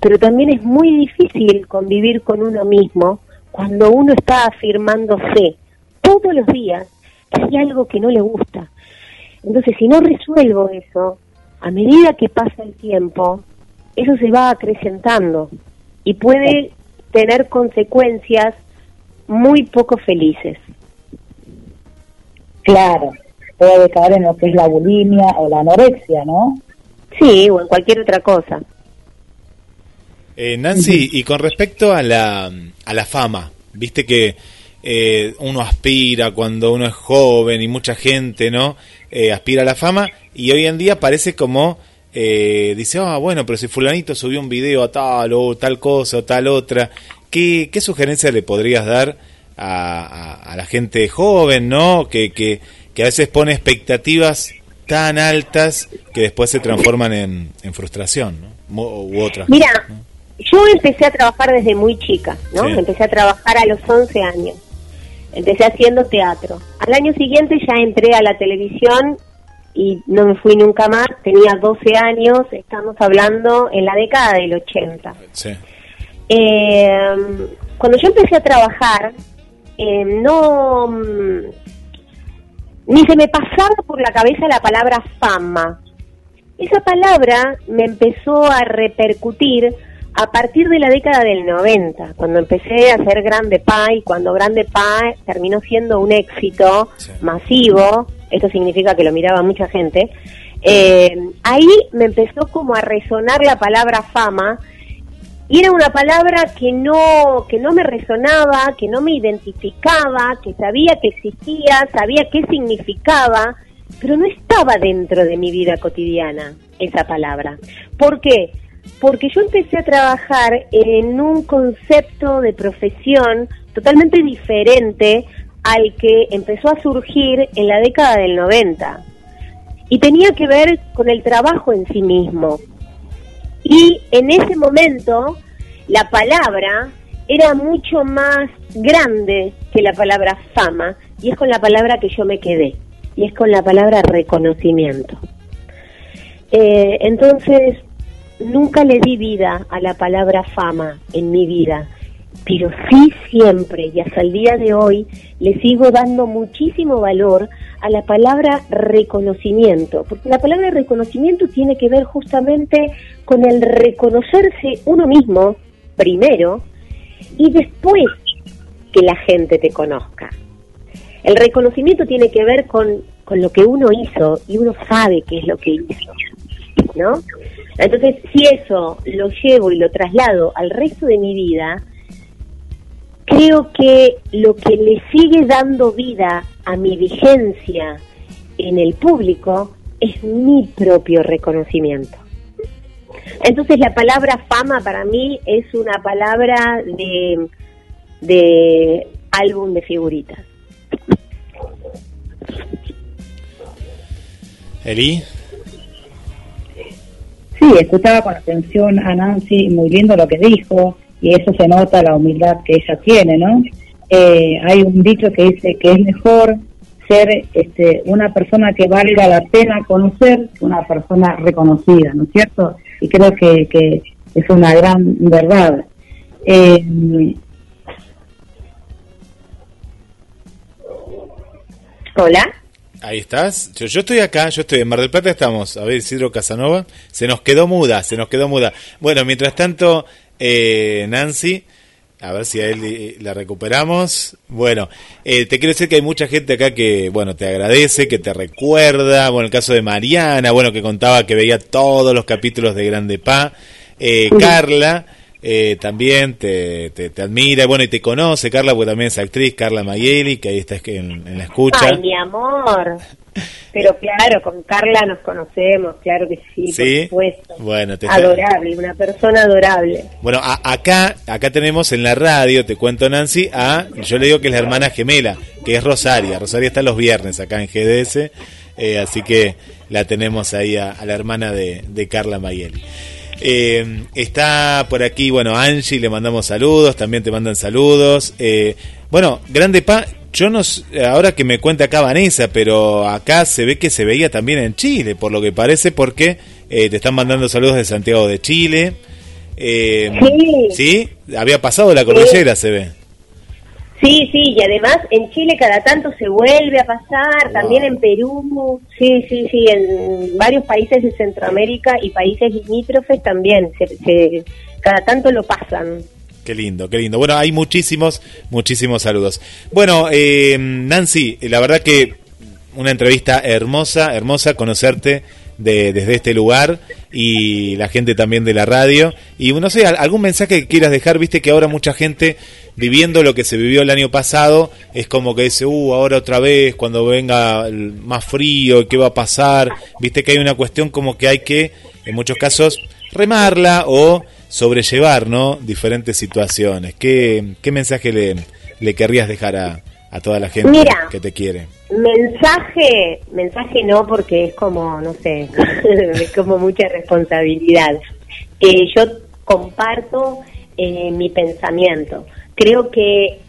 pero también es muy difícil convivir con uno mismo cuando uno está afirmándose todos los días que hay algo que no le gusta. Entonces, si no resuelvo eso, a medida que pasa el tiempo, eso se va acrecentando y puede tener consecuencias muy poco felices. Claro, puede caer en lo que es la bulimia o la anorexia, ¿no? Sí, o en cualquier otra cosa. Eh, Nancy, y con respecto a la, a la fama, viste que eh, uno aspira cuando uno es joven y mucha gente, ¿no? Eh, aspira a la fama y hoy en día parece como, eh, dice, ah, bueno, pero si fulanito subió un video a tal o tal cosa o tal otra, ¿qué, qué sugerencia le podrías dar a, a- a la gente joven, ¿no? Que, que, que a veces pone expectativas tan altas que después se transforman en, en frustración, ¿no? Mo- U otras. Mira, yo empecé a trabajar desde muy chica, ¿no? Sí. Empecé a trabajar a los 11 años. Empecé haciendo teatro. Al año siguiente ya entré a la televisión y no me fui nunca más. Tenía 12 años, estamos hablando en la década del 80. Sí. Eh, cuando yo empecé a trabajar, eh, no mm, ni se me pasaba por la cabeza la palabra fama. Esa palabra me empezó a repercutir a partir de la década del 90, cuando empecé a hacer Grande Pie, cuando Grande Pie terminó siendo un éxito Sí. masivo, esto significa que lo miraba mucha gente, Eh, ahí me empezó como a resonar la palabra fama y era una palabra que no que no me resonaba, que no me identificaba, que sabía que existía, sabía qué significaba, pero no estaba dentro de mi vida cotidiana esa palabra. ¿Por qué? Porque yo empecé a trabajar en un concepto de profesión totalmente diferente al que empezó a surgir en la década del 90. Y tenía que ver con el trabajo en sí mismo. Y en ese momento la palabra era mucho más grande que la palabra fama y es con la palabra que yo me quedé y es con la palabra reconocimiento. Eh, entonces, nunca le di vida a la palabra fama en mi vida, pero sí siempre y hasta el día de hoy le sigo dando muchísimo valor a la palabra reconocimiento, porque la palabra reconocimiento tiene que ver justamente con el reconocerse uno mismo primero y después que la gente te conozca. El reconocimiento tiene que ver con, con lo que uno hizo y uno sabe qué es lo que hizo, ¿no? Entonces, si eso lo llevo y lo traslado al resto de mi vida, creo que lo que le sigue dando vida a mi vigencia en el público es mi propio reconocimiento. Entonces la palabra fama para mí es una palabra de, de álbum de figuritas. Eli. Sí, escuchaba con atención a Nancy, muy lindo lo que dijo, y eso se nota la humildad que ella tiene, ¿no? Eh, hay un dicho que dice que es mejor ser este, una persona que valga la pena conocer que una persona reconocida, ¿no es cierto? Y creo que, que es una gran verdad. Eh, Hola. Ahí estás. Yo, yo estoy acá, yo estoy en Mar del Plata, estamos. A ver, Isidro Casanova. Se nos quedó muda, se nos quedó muda. Bueno, mientras tanto, eh, Nancy, a ver si a él la recuperamos. Bueno, eh, te quiero decir que hay mucha gente acá que, bueno, te agradece, que te recuerda. Bueno, el caso de Mariana, bueno, que contaba que veía todos los capítulos de Grande Pa. Eh, Carla. Eh, también te, te, te admira, bueno, y te conoce, Carla, porque también es actriz, Carla Mayeli, que ahí está que en, en la escucha. Ay, mi amor. Pero claro, con Carla nos conocemos, claro que sí, Sí, por supuesto. bueno, te- Adorable, una persona adorable. Bueno, a- acá, acá tenemos en la radio, te cuento Nancy, a, yo le digo que es la hermana gemela, que es Rosaria. Rosaria está los viernes acá en GDS, eh, así que la tenemos ahí a, a la hermana de, de Carla Mayeli. Eh, está por aquí, bueno, Angie, le mandamos saludos, también te mandan saludos. Eh, bueno, Grande Pa, yo no, ahora que me cuenta acá Vanessa, pero acá se ve que se veía también en Chile, por lo que parece, porque eh, te están mandando saludos de Santiago de Chile. Eh, Sí. ¿Sí? Había pasado la cordillera, se ve. Sí, sí, y además en Chile cada tanto se vuelve a pasar, también en Perú, sí, sí, sí, en varios países de Centroamérica y países limítrofes también, se, se- cada tanto lo pasan. Qué lindo, qué lindo. Bueno, hay muchísimos, muchísimos saludos. Bueno, eh, Nancy, la verdad que una entrevista hermosa, hermosa conocerte de, desde este lugar y la gente también de la radio. Y no sé, al- algún mensaje que quieras dejar, viste que ahora mucha gente viviendo lo que se vivió el año pasado, es como que dice, uh, ahora otra vez, cuando venga más frío, ¿qué va a pasar? Viste que hay una cuestión como que hay que, en muchos casos, remarla o sobrellevar, ¿no? Diferentes situaciones. ¿Qué, qué mensaje le, le querrías dejar a, a toda la gente Mira. que te quiere? Mensaje, mensaje no porque es como, no sé, es como mucha responsabilidad. Eh, yo comparto eh, mi pensamiento. Creo que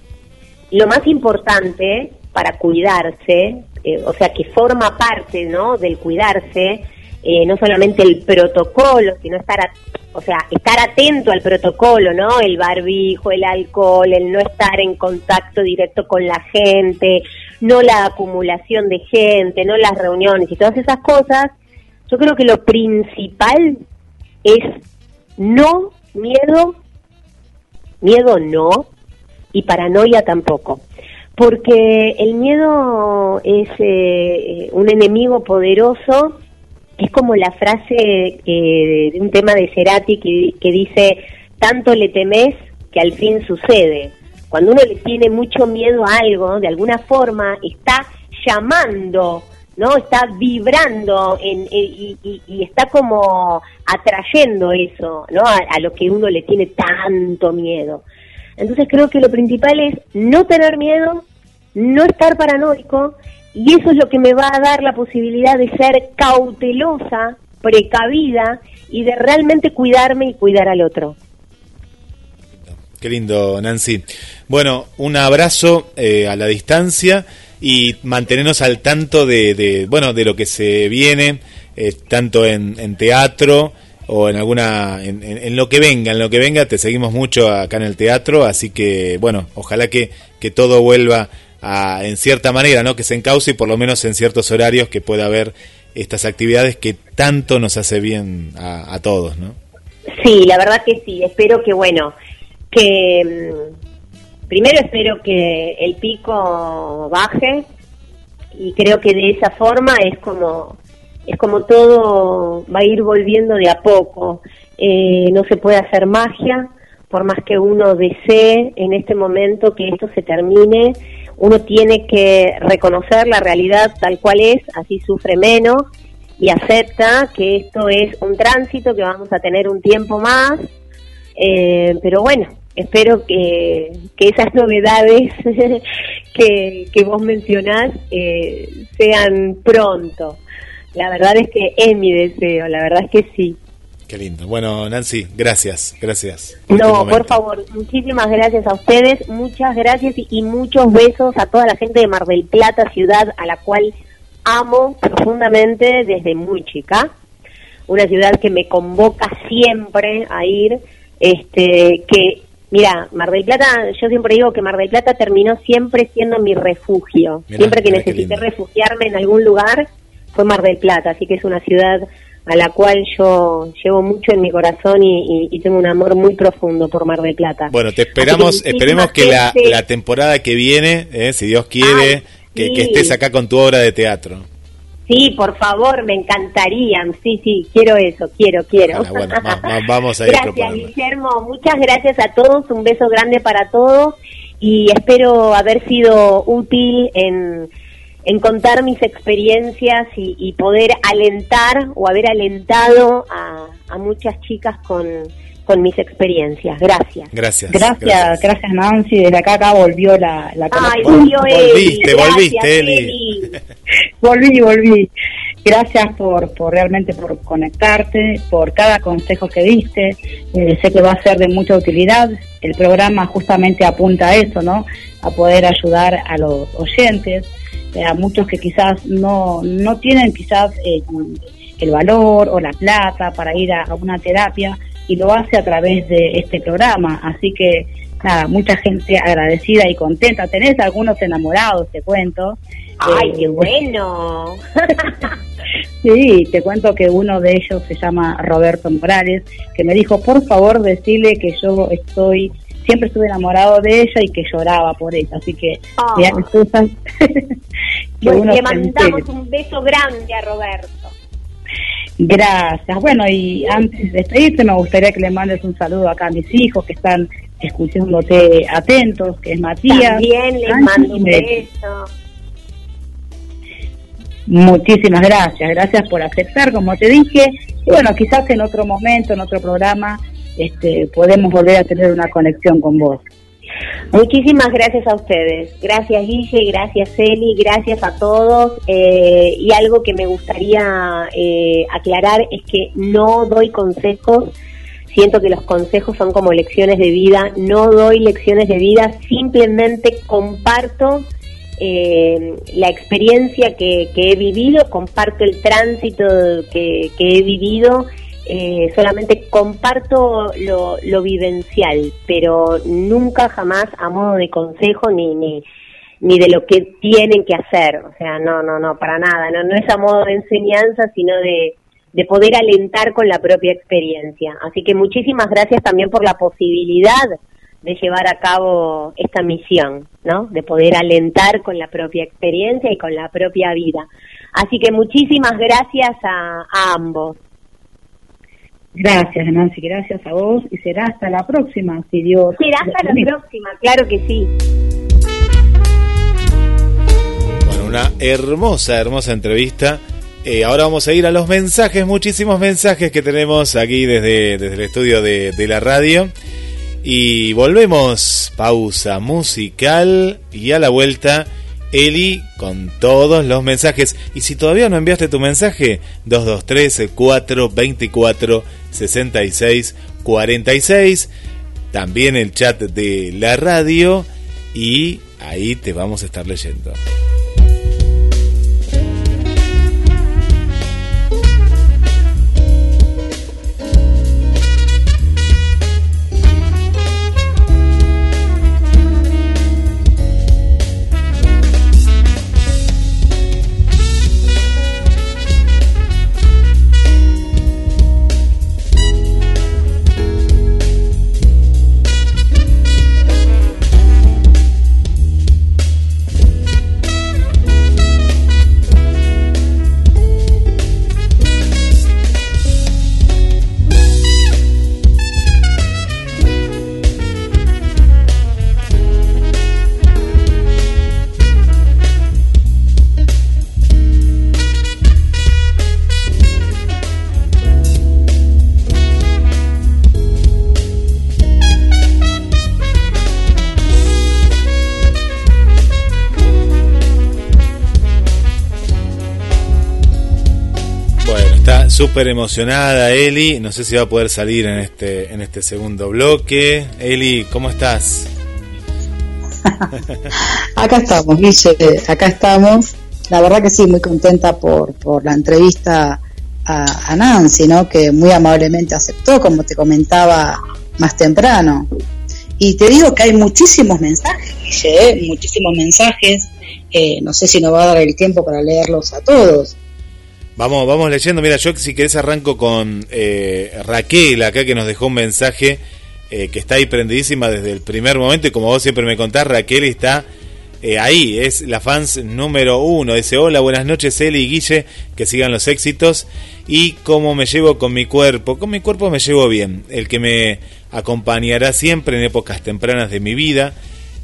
lo más importante para cuidarse, eh, o sea, que forma parte, ¿no? Del cuidarse, eh, no solamente el protocolo, sino estar, a- o sea, estar atento al protocolo, ¿no? El barbijo, el alcohol, el no estar en contacto directo con la gente, no la acumulación de gente, no las reuniones y todas esas cosas. Yo creo que lo principal es no miedo, miedo no, y paranoia tampoco. Porque el miedo es eh, un enemigo poderoso es como la frase eh, de un tema de Cerati que, que dice, tanto le temes que al fin sucede. Cuando uno le tiene mucho miedo a algo, de alguna forma está llamando, ¿no? Está vibrando en, y, y- y está como atrayendo eso, ¿no? A, a lo que uno le tiene tanto miedo. Entonces creo que lo principal es no tener miedo, no estar paranoico, y eso es lo que me va a dar la posibilidad de ser cautelosa, precavida y de realmente cuidarme y cuidar al otro. Qué lindo, Nancy. Bueno, un abrazo eh, a la distancia y mantenernos al tanto de, de, bueno, de lo que se viene, eh, tanto en, en teatro o en alguna, en, en- en lo que venga, en lo que venga, te seguimos mucho acá en el teatro, así que, bueno, ojalá que, que todo vuelva a, en cierta manera, ¿no? Que se encauce y por lo menos en ciertos horarios que pueda haber estas actividades que tanto nos hace bien a, a todos, ¿no? Sí, la verdad que sí. Espero que, bueno, que mm, primero espero que el pico baje y creo que de esa forma es como es como todo va a ir volviendo de a poco. Eh, no se puede hacer magia, por más que uno desee en este momento que esto se termine, uno tiene que reconocer la realidad tal cual es, así sufre menos y acepta que esto es un tránsito, que vamos a tener un tiempo más, eh, pero bueno, espero que, que esas novedades que, que vos mencionás eh, sean pronto. La verdad es que es mi deseo, la verdad es que sí. Qué lindo. Bueno, Nancy, gracias, gracias. por este No, por favor, muchísimas gracias a ustedes, muchas gracias y, y muchos besos a toda la gente de Mar del Plata, ciudad a la cual amo profundamente desde muy chica. Una ciudad que me convoca siempre a ir, este, que, mira, Mar del Plata, yo siempre digo que Mar del Plata terminó siempre siendo mi refugio. Mirá, siempre que necesité refugiarme en algún lugar fue Mar del Plata, así que es una ciudad a la cual yo llevo mucho en mi corazón y, y- y tengo un amor muy profundo por Mar del Plata. Bueno, te esperamos, que esperemos que la, temporada que viene, eh, si Dios quiere, Ay, que, sí. que estés acá con tu obra de teatro. Sí, por favor, me encantarían. Sí, sí, quiero eso, quiero, quiero. Ojalá, bueno, va- va- vamos a ir Gracias. Guillermo. Muchas gracias a todos. Un beso grande para todos y espero haber sido útil en, en contar mis experiencias y, y poder alentar o haber alentado a, a muchas chicas con, con mis experiencias. Gracias. Gracias. Gracias, gracias Nancy. Desde acá acá volvió la, la Ay, volvió Eli. Volviste, Gracias, volviste, Eli. Eli. Volví, volví. Gracias por, por realmente por conectarte, por cada consejo que diste. Eh, sé que va a ser de mucha utilidad. El programa justamente apunta a eso, ¿no? A poder ayudar a los oyentes, a muchos que quizás no, no tienen quizás eh, el valor o la plata para ir a, a una terapia y lo hace a través de este programa. Así que, nada, mucha gente agradecida y contenta. Tenés algunos enamorados, te cuento. Ay, Eh, qué bueno. Sí, te cuento que uno de ellos se llama Roberto Morales, que me dijo, por favor, decirle que yo estoy, siempre estuve enamorado de ella y que lloraba por ella. Así que, Ah. mirá le mandamos un beso grande a Roberto. Gracias. Bueno, y antes de despedirte, me gustaría que le mandes un saludo acá a mis hijos que están escuchándote atentos, que es Matías. También les mando un beso. Muchísimas gracias, gracias por aceptar, como te dije. Y bueno, quizás en otro momento, en otro programa, este, podemos volver a tener una conexión con vos. Muchísimas gracias a ustedes. Gracias Guille, gracias Eli, gracias a todos. Eh, y algo que me gustaría eh, aclarar es que no doy consejos. Siento que los consejos son como lecciones de vida. No doy lecciones de vida, simplemente comparto eh, la experiencia que, he vivido, comparto el tránsito que he vivido, eh, solamente comparto lo, lo vivencial, pero nunca jamás a modo de consejo ni, ni, ni de lo que tienen que hacer, o sea, no, no, no, para nada, no, no es a modo de enseñanza, sino de, de poder alentar con la propia experiencia. Así que muchísimas gracias también por la posibilidad de llevar a cabo esta misión, ¿no? De poder alentar con la propia experiencia y con la propia vida. Así que muchísimas gracias a, a ambos. Gracias, Nancy, gracias a vos y será hasta la próxima, si Dios. Será hasta la próxima, claro que sí. Bueno, una hermosa, hermosa entrevista. Eh, ahora vamos a ir a los mensajes, muchísimos mensajes que tenemos aquí desde, desde el estudio de, de la radio. Y volvemos, pausa musical y a la vuelta Eli con todos los mensajes. Y si todavía no enviaste tu mensaje, 223 424 66 46. También el chat de la radio. Y ahí te vamos a estar leyendo. Súper emocionada Eli. No sé si va a poder salir en este, en este segundo bloque. Eli, ¿cómo estás? Acá estamos, Guille, acá estamos. La verdad que sí, muy contenta por, por la entrevista a, a Nancy, ¿no? Que muy amablemente aceptó, como te comentaba más temprano. Y te digo que hay muchísimos mensajes, Guille, ¿eh? muchísimos mensajes. Eh, no sé si nos va a dar el tiempo para leerlos a todos. Vamos, vamos leyendo. Mira, yo si querés arranco con eh, Raquel acá que nos dejó un mensaje eh, que está ahí prendidísima desde el primer momento y como vos siempre me contás, Raquel está eh, ahí, es la fans número uno. Dice, hola, buenas noches Eli y Guille, que sigan los éxitos. Y cómo me llevo con mi cuerpo. Con mi cuerpo me llevo bien. El que me acompañará siempre en épocas tempranas de mi vida.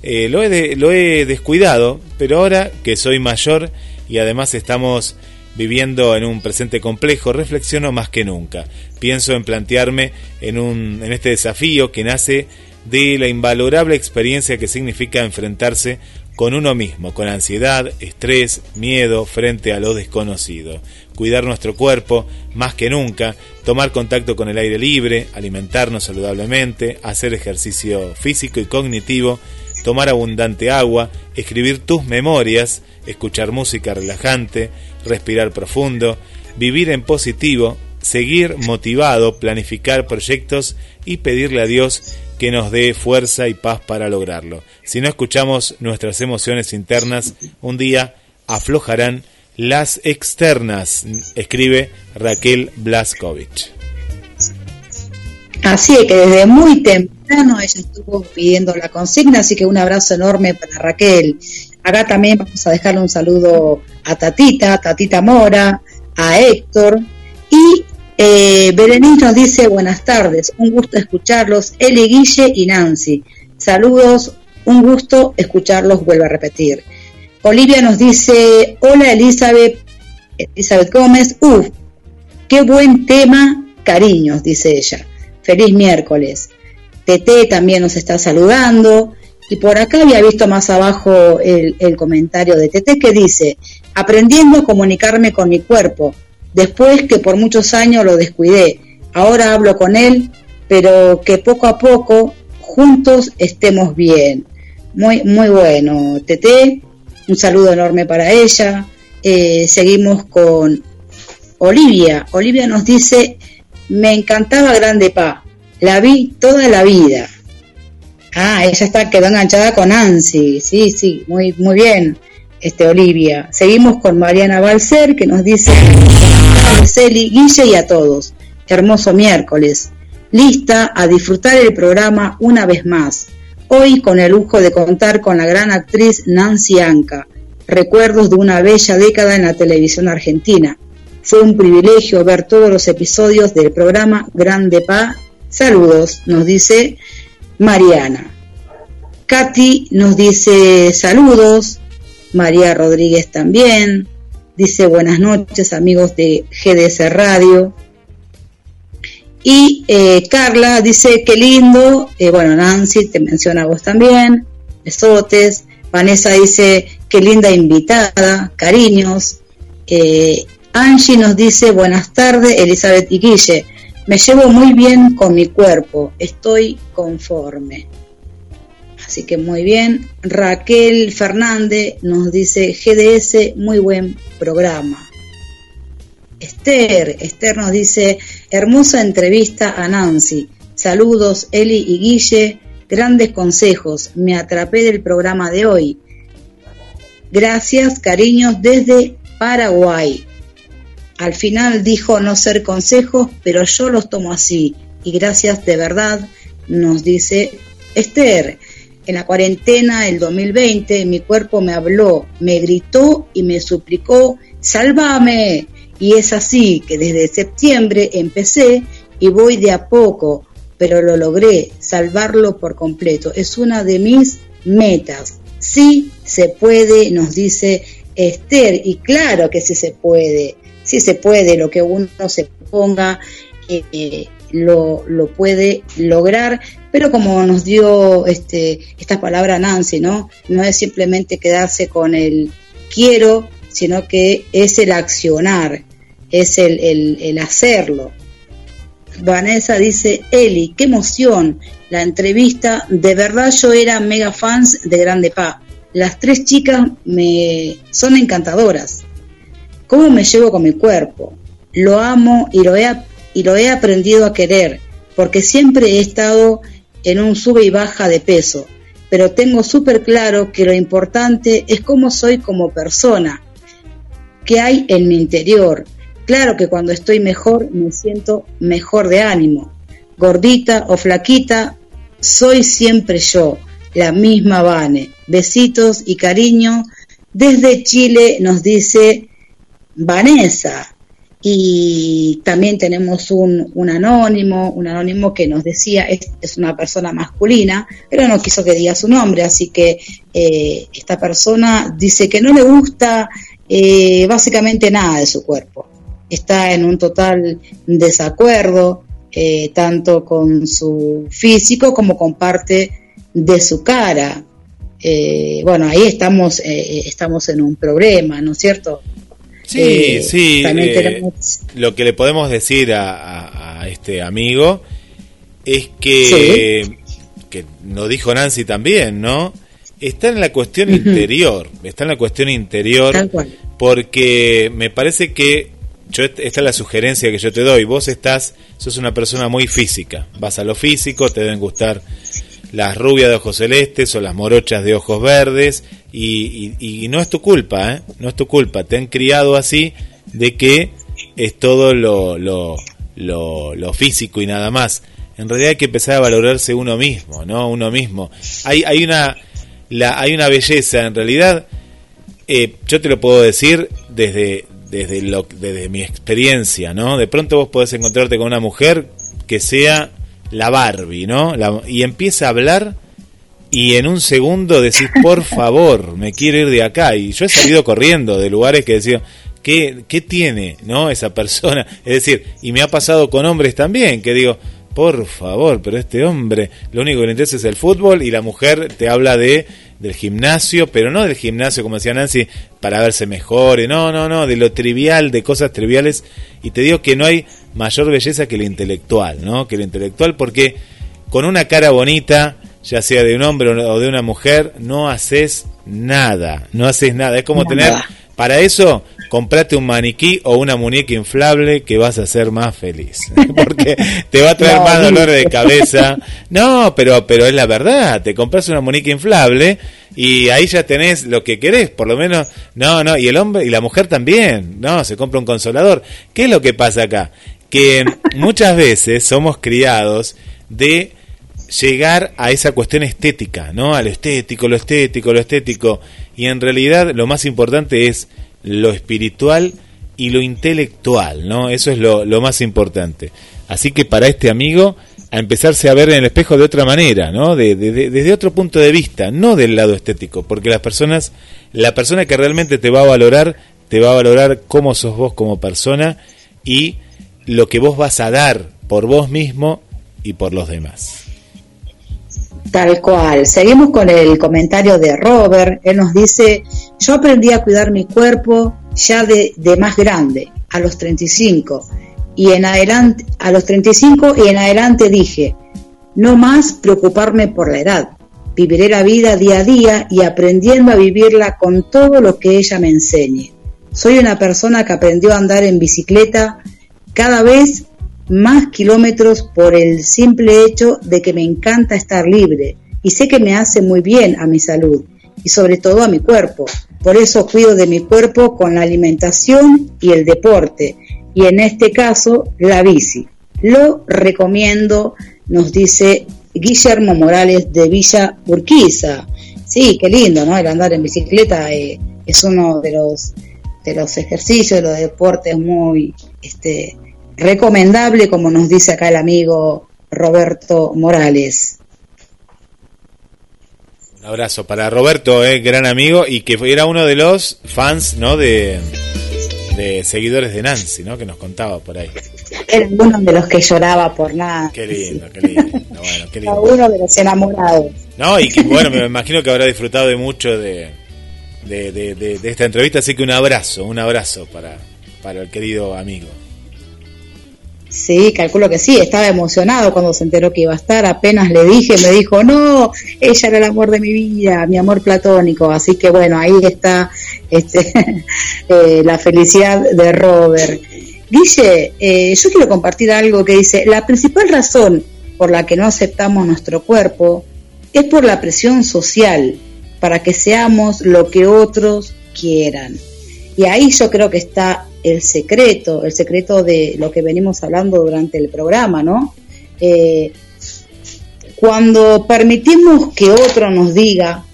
Lo, he lo he descuidado, pero ahora que soy mayor y además estamos viviendo en un presente complejo, reflexiono más que nunca. Pienso en plantearme en, un, en este desafío que nace de la invalorable experiencia que significa enfrentarse con uno mismo, con ansiedad, estrés, miedo frente a lo desconocido. Cuidar nuestro cuerpo más que nunca, tomar contacto con el aire libre, alimentarnos saludablemente, hacer ejercicio físico y cognitivo, tomar abundante agua, escribir tus memorias, escuchar música relajante, respirar profundo, vivir en positivo, seguir motivado, planificar proyectos y pedirle a Dios que nos dé fuerza y paz para lograrlo. Si no escuchamos nuestras emociones internas, un día aflojarán las externas, escribe Raquel Blaskovich. Así que desde muy temprano ella estuvo pidiendo la consigna, así que un abrazo enorme para Raquel. Acá también vamos a dejarle un saludo a Tatita, Tatita Mora, a Héctor. Y eh, Berenice nos dice buenas tardes, un gusto escucharlos, Eli Guille y Nancy. Saludos, un gusto escucharlos, vuelvo a repetir. Olivia nos dice, hola Elizabeth, Elizabeth Gómez, uff, qué buen tema, cariños, dice ella. Feliz miércoles. Tete también nos está saludando. Y por acá había visto más abajo el, comentario de Tete que dice, aprendiendo a comunicarme con mi cuerpo, después que por muchos años lo descuidé. Ahora hablo con él, pero que poco a poco juntos estemos bien. Muy, muy bueno, Tete. Un saludo enorme para ella. Eh, seguimos con Olivia. Olivia nos dice, me encantaba Grande Pa, la vi toda la vida. Ah, ella está quedó enganchada con Nancy, sí, sí, muy, muy bien, este Olivia. Seguimos con Mariana Balcer que nos dice, Celi, Guille y a todos, hermoso miércoles, lista a disfrutar el programa una vez más. Hoy con el lujo de contar con la gran actriz Nancy Anca. recuerdos de una bella década en la televisión argentina. Fue un privilegio ver todos los episodios del programa Grande Pa. Saludos, nos dice Mariana. Katy nos dice saludos. María Rodríguez también. Dice buenas noches amigos de GDS Radio. Y eh, Carla dice qué lindo. Eh, bueno, Nancy te menciona a vos también. Besotes. Vanessa dice qué linda invitada. Cariños. Eh, Angie nos dice buenas tardes. Elizabeth y Guille. Me llevo muy bien con mi cuerpo. Estoy conforme. Así que muy bien. Raquel Fernández nos dice GDS, muy buen programa. Esther, Esther nos dice, hermosa entrevista a Nancy. Saludos Eli y Guille, grandes consejos. Me atrapé del programa de hoy. Gracias, cariños, desde Paraguay. Al final dijo no ser consejos, pero yo los tomo así. Y gracias de verdad, nos dice Esther. En la cuarentena del 2020 mi cuerpo me habló, me gritó y me suplicó, sálvame. Y es así que desde septiembre empecé y voy de a poco, pero lo logré, salvarlo por completo. Es una de mis metas. Sí se puede, nos dice Esther, y claro que sí se puede, sí se puede, lo que uno se ponga eh, lo, lo, puede lograr, pero como nos dio este, esta palabra Nancy, ¿no? No es simplemente quedarse con el quiero, sino que es el accionar, es el, el, el hacerlo. Vanessa dice, Eli, qué emoción, la entrevista, de verdad yo era mega fans de Grande Pa. Las tres chicas me son encantadoras. ¿Cómo me llevo con mi cuerpo? Lo amo y lo he y lo he aprendido a querer, porque siempre he estado en un sube y baja de peso, pero tengo súper claro que lo importante es cómo soy como persona, qué hay en mi interior. Claro que cuando estoy mejor me siento mejor de ánimo. Gordita o flaquita, soy siempre yo, la misma Vane. Besitos y cariño. Desde Chile nos dice Vanessa, y también tenemos un, un, anónimo, un anónimo que nos decía, es, es, una persona masculina, pero no quiso que diga su nombre, así que eh, esta persona dice que no le gusta eh, básicamente nada de su cuerpo. Está en un total desacuerdo, eh, tanto con su físico como con parte de su cara. Bueno, ahí estamos, estamos en un problema, ¿no es cierto? Sí, eh, sí. Eh, lo que le podemos decir a, a, a este amigo es que, sí. que lo dijo Nancy también, ¿no? Está en la cuestión uh -huh. interior, está en la cuestión interior, porque me parece que yo esta es la sugerencia que yo te doy. Vos estás, sos una persona muy física, vas a lo físico, te deben gustar las rubias de ojos celestes o las morochas de ojos verdes y, no es tu culpa, ¿eh? no es tu culpa, te han criado así de que es todo lo, lo, lo, lo, físico y nada más. En realidad hay que empezar a valorarse uno mismo, ¿no? Uno mismo. Hay, hay, una, la, hay una belleza, en realidad, eh, yo te lo puedo decir desde, desde, lo, desde mi experiencia, ¿no? De pronto vos podés encontrarte con una mujer que sea la Barbie, ¿no? La, y empieza a hablar y en un segundo decís, por favor, me quiero ir de acá. Y yo he salido corriendo de lugares que decía, ¿qué, ¿qué tiene, no? Esa persona. Es decir, y me ha pasado con hombres también, que digo, por favor, pero este hombre, lo único que le interesa es el fútbol y la mujer te habla de del gimnasio, pero no del gimnasio, como decía Nancy, para verse mejor, no, no, no, de lo trivial, de cosas triviales, y te digo que no hay mayor belleza que el intelectual, ¿no? Que el intelectual, porque con una cara bonita, ya sea de un hombre o de una mujer, no haces nada, no haces nada, es como nada. tener, para eso, comprate un maniquí o una muñeca inflable que vas a ser más feliz. Porque te va a traer no, más dolor de cabeza. No, pero, pero es la verdad. Te compras una muñeca inflable y ahí ya tenés lo que querés. Por lo menos, no, no. Y el hombre y la mujer también. No, se compra un consolador. ¿Qué es lo que pasa acá? Que muchas veces somos criados de llegar a esa cuestión estética, ¿no? A lo estético, lo estético, lo estético. y en realidad lo más importante es lo espiritual y lo intelectual, ¿no? Eso es lo, más importante. Así que para este amigo, a empezarse a ver en el espejo de otra manera, ¿no? De- desde otro punto de vista, no del lado estético, porque las personas, la persona que realmente te va a valorar, te va a valorar cómo sos vos como persona y lo que vos vas a dar por vos mismo y por los demás. Tal cual. Seguimos con el comentario de Robert. Él nos dice, yo aprendí a cuidar mi cuerpo ya de, más grande, a los 35. Y en adelante, a los 35 y en adelante dije, no más preocuparme por la edad. Viviré la vida día a día y aprendiendo a vivirla con todo lo que ella me enseñe. Soy una persona que aprendió a andar en bicicleta cada vez más kilómetros por el simple hecho de que me encanta estar libre y sé que me hace muy bien a mi salud y sobre todo a mi cuerpo. Por eso cuido de mi cuerpo con la alimentación y el deporte y en este caso la bici. Lo recomiendo, nos dice Guillermo Morales de Villa Urquiza. Sí, qué lindo, ¿no? El andar en bicicleta eh, es uno de los de los ejercicios, de los deportes muy este, recomendable, como nos dice acá el amigo Roberto Morales. Un abrazo para Roberto, eh, gran amigo, y que era uno de los fans, ¿no? De, de seguidores de Nancy, ¿no? Que nos contaba por ahí. Era uno de los que lloraba por nada. Qué lindo, qué lindo. Bueno, qué lindo. uno de los enamorados. No, y que bueno, me imagino que habrá disfrutado de mucho de, de, de- de- de esta entrevista, así que un abrazo, un abrazo para, para el querido amigo. Sí, calculo que sí, estaba emocionado cuando se enteró que iba a estar, apenas le dije, me dijo, no, ella era el amor de mi vida, mi amor platónico, así que bueno, ahí está este, eh, la felicidad de Robert. Guille, eh, yo quiero compartir algo que dice, la principal razón por la que no aceptamos nuestro cuerpo es por la presión social, para que seamos lo que otros quieran. Y ahí yo creo que está el secreto, el secreto de lo que venimos hablando durante el programa, ¿no? Eh, cuando permitimos que otro nos diga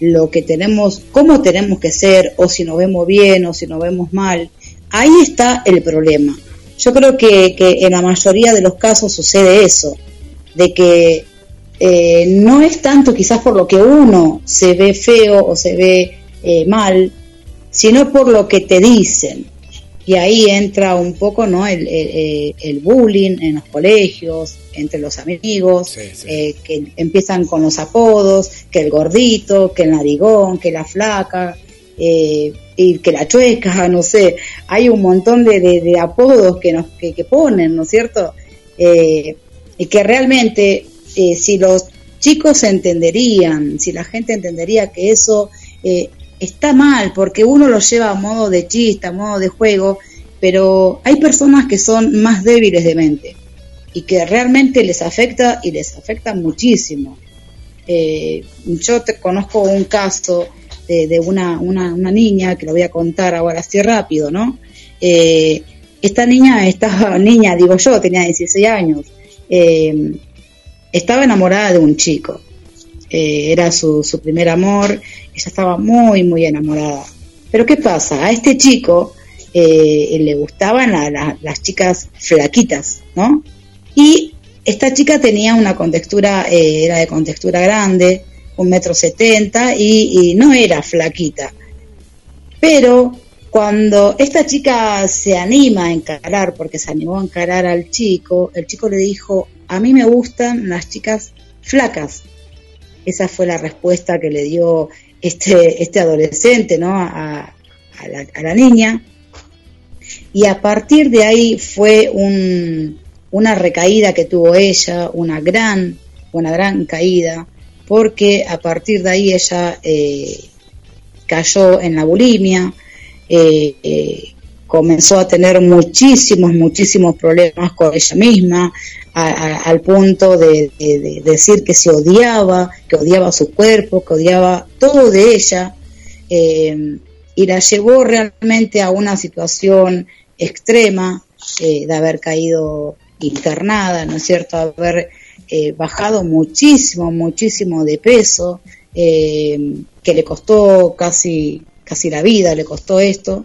lo que tenemos, cómo tenemos que ser, o si nos vemos bien o si nos vemos mal, ahí está el problema. Yo creo que, que en la mayoría de los casos sucede eso, de que eh, no es tanto quizás por lo que uno se ve feo o se ve eh, mal, sino por lo que te dicen. Y ahí entra un poco ¿no? el, el- el bullying en los colegios, entre los amigos, eh, que empiezan con los apodos, que el gordito, que el narigón, que la flaca, eh, y que la chueca, no sé, hay un montón de, de- de apodos que nos que, que ponen, ¿no es cierto? Eh, y que realmente eh, si los chicos entenderían, si la gente entendería que eso eh, está mal, porque uno lo lleva a modo de chiste, a modo de juego, pero hay personas que son más débiles de mente y que realmente les afecta y les afecta muchísimo. Eh, yo te conozco un caso de, una, una, una niña que lo voy a contar ahora así rápido, ¿no? Eh, esta niña, esta niña, digo yo, tenía 16 años, eh, estaba enamorada de un chico. Eh, era su, su primer amor, ella estaba muy, muy enamorada. Pero ¿qué pasa? A este chico eh, le gustaban la- la- las chicas flaquitas, ¿no? Y esta chica tenía una contextura, eh, era de contextura grande, un metro setenta y, y no era flaquita. Pero cuando esta chica se anima a encarar, porque se animó a encarar al chico, el chico le dijo, a mí me gustan las chicas flacas. Esa fue la respuesta que le dio este, este adolescente ¿no? a, la, a la niña. Y a partir de ahí fue un, una recaída que tuvo ella, una gran, una gran caída, porque a partir de ahí ella eh, cayó en la bulimia, eh, eh, comenzó a tener muchísimos, muchísimos problemas con ella misma, al punto de, de- de decir que se odiaba, que odiaba su cuerpo, que odiaba todo de ella, eh, y la llevó realmente a una situación extrema eh, de haber caído internada, ¿no es cierto?, haber eh, bajado muchísimo, muchísimo de peso, que le costó casi, casi la vida, le costó esto.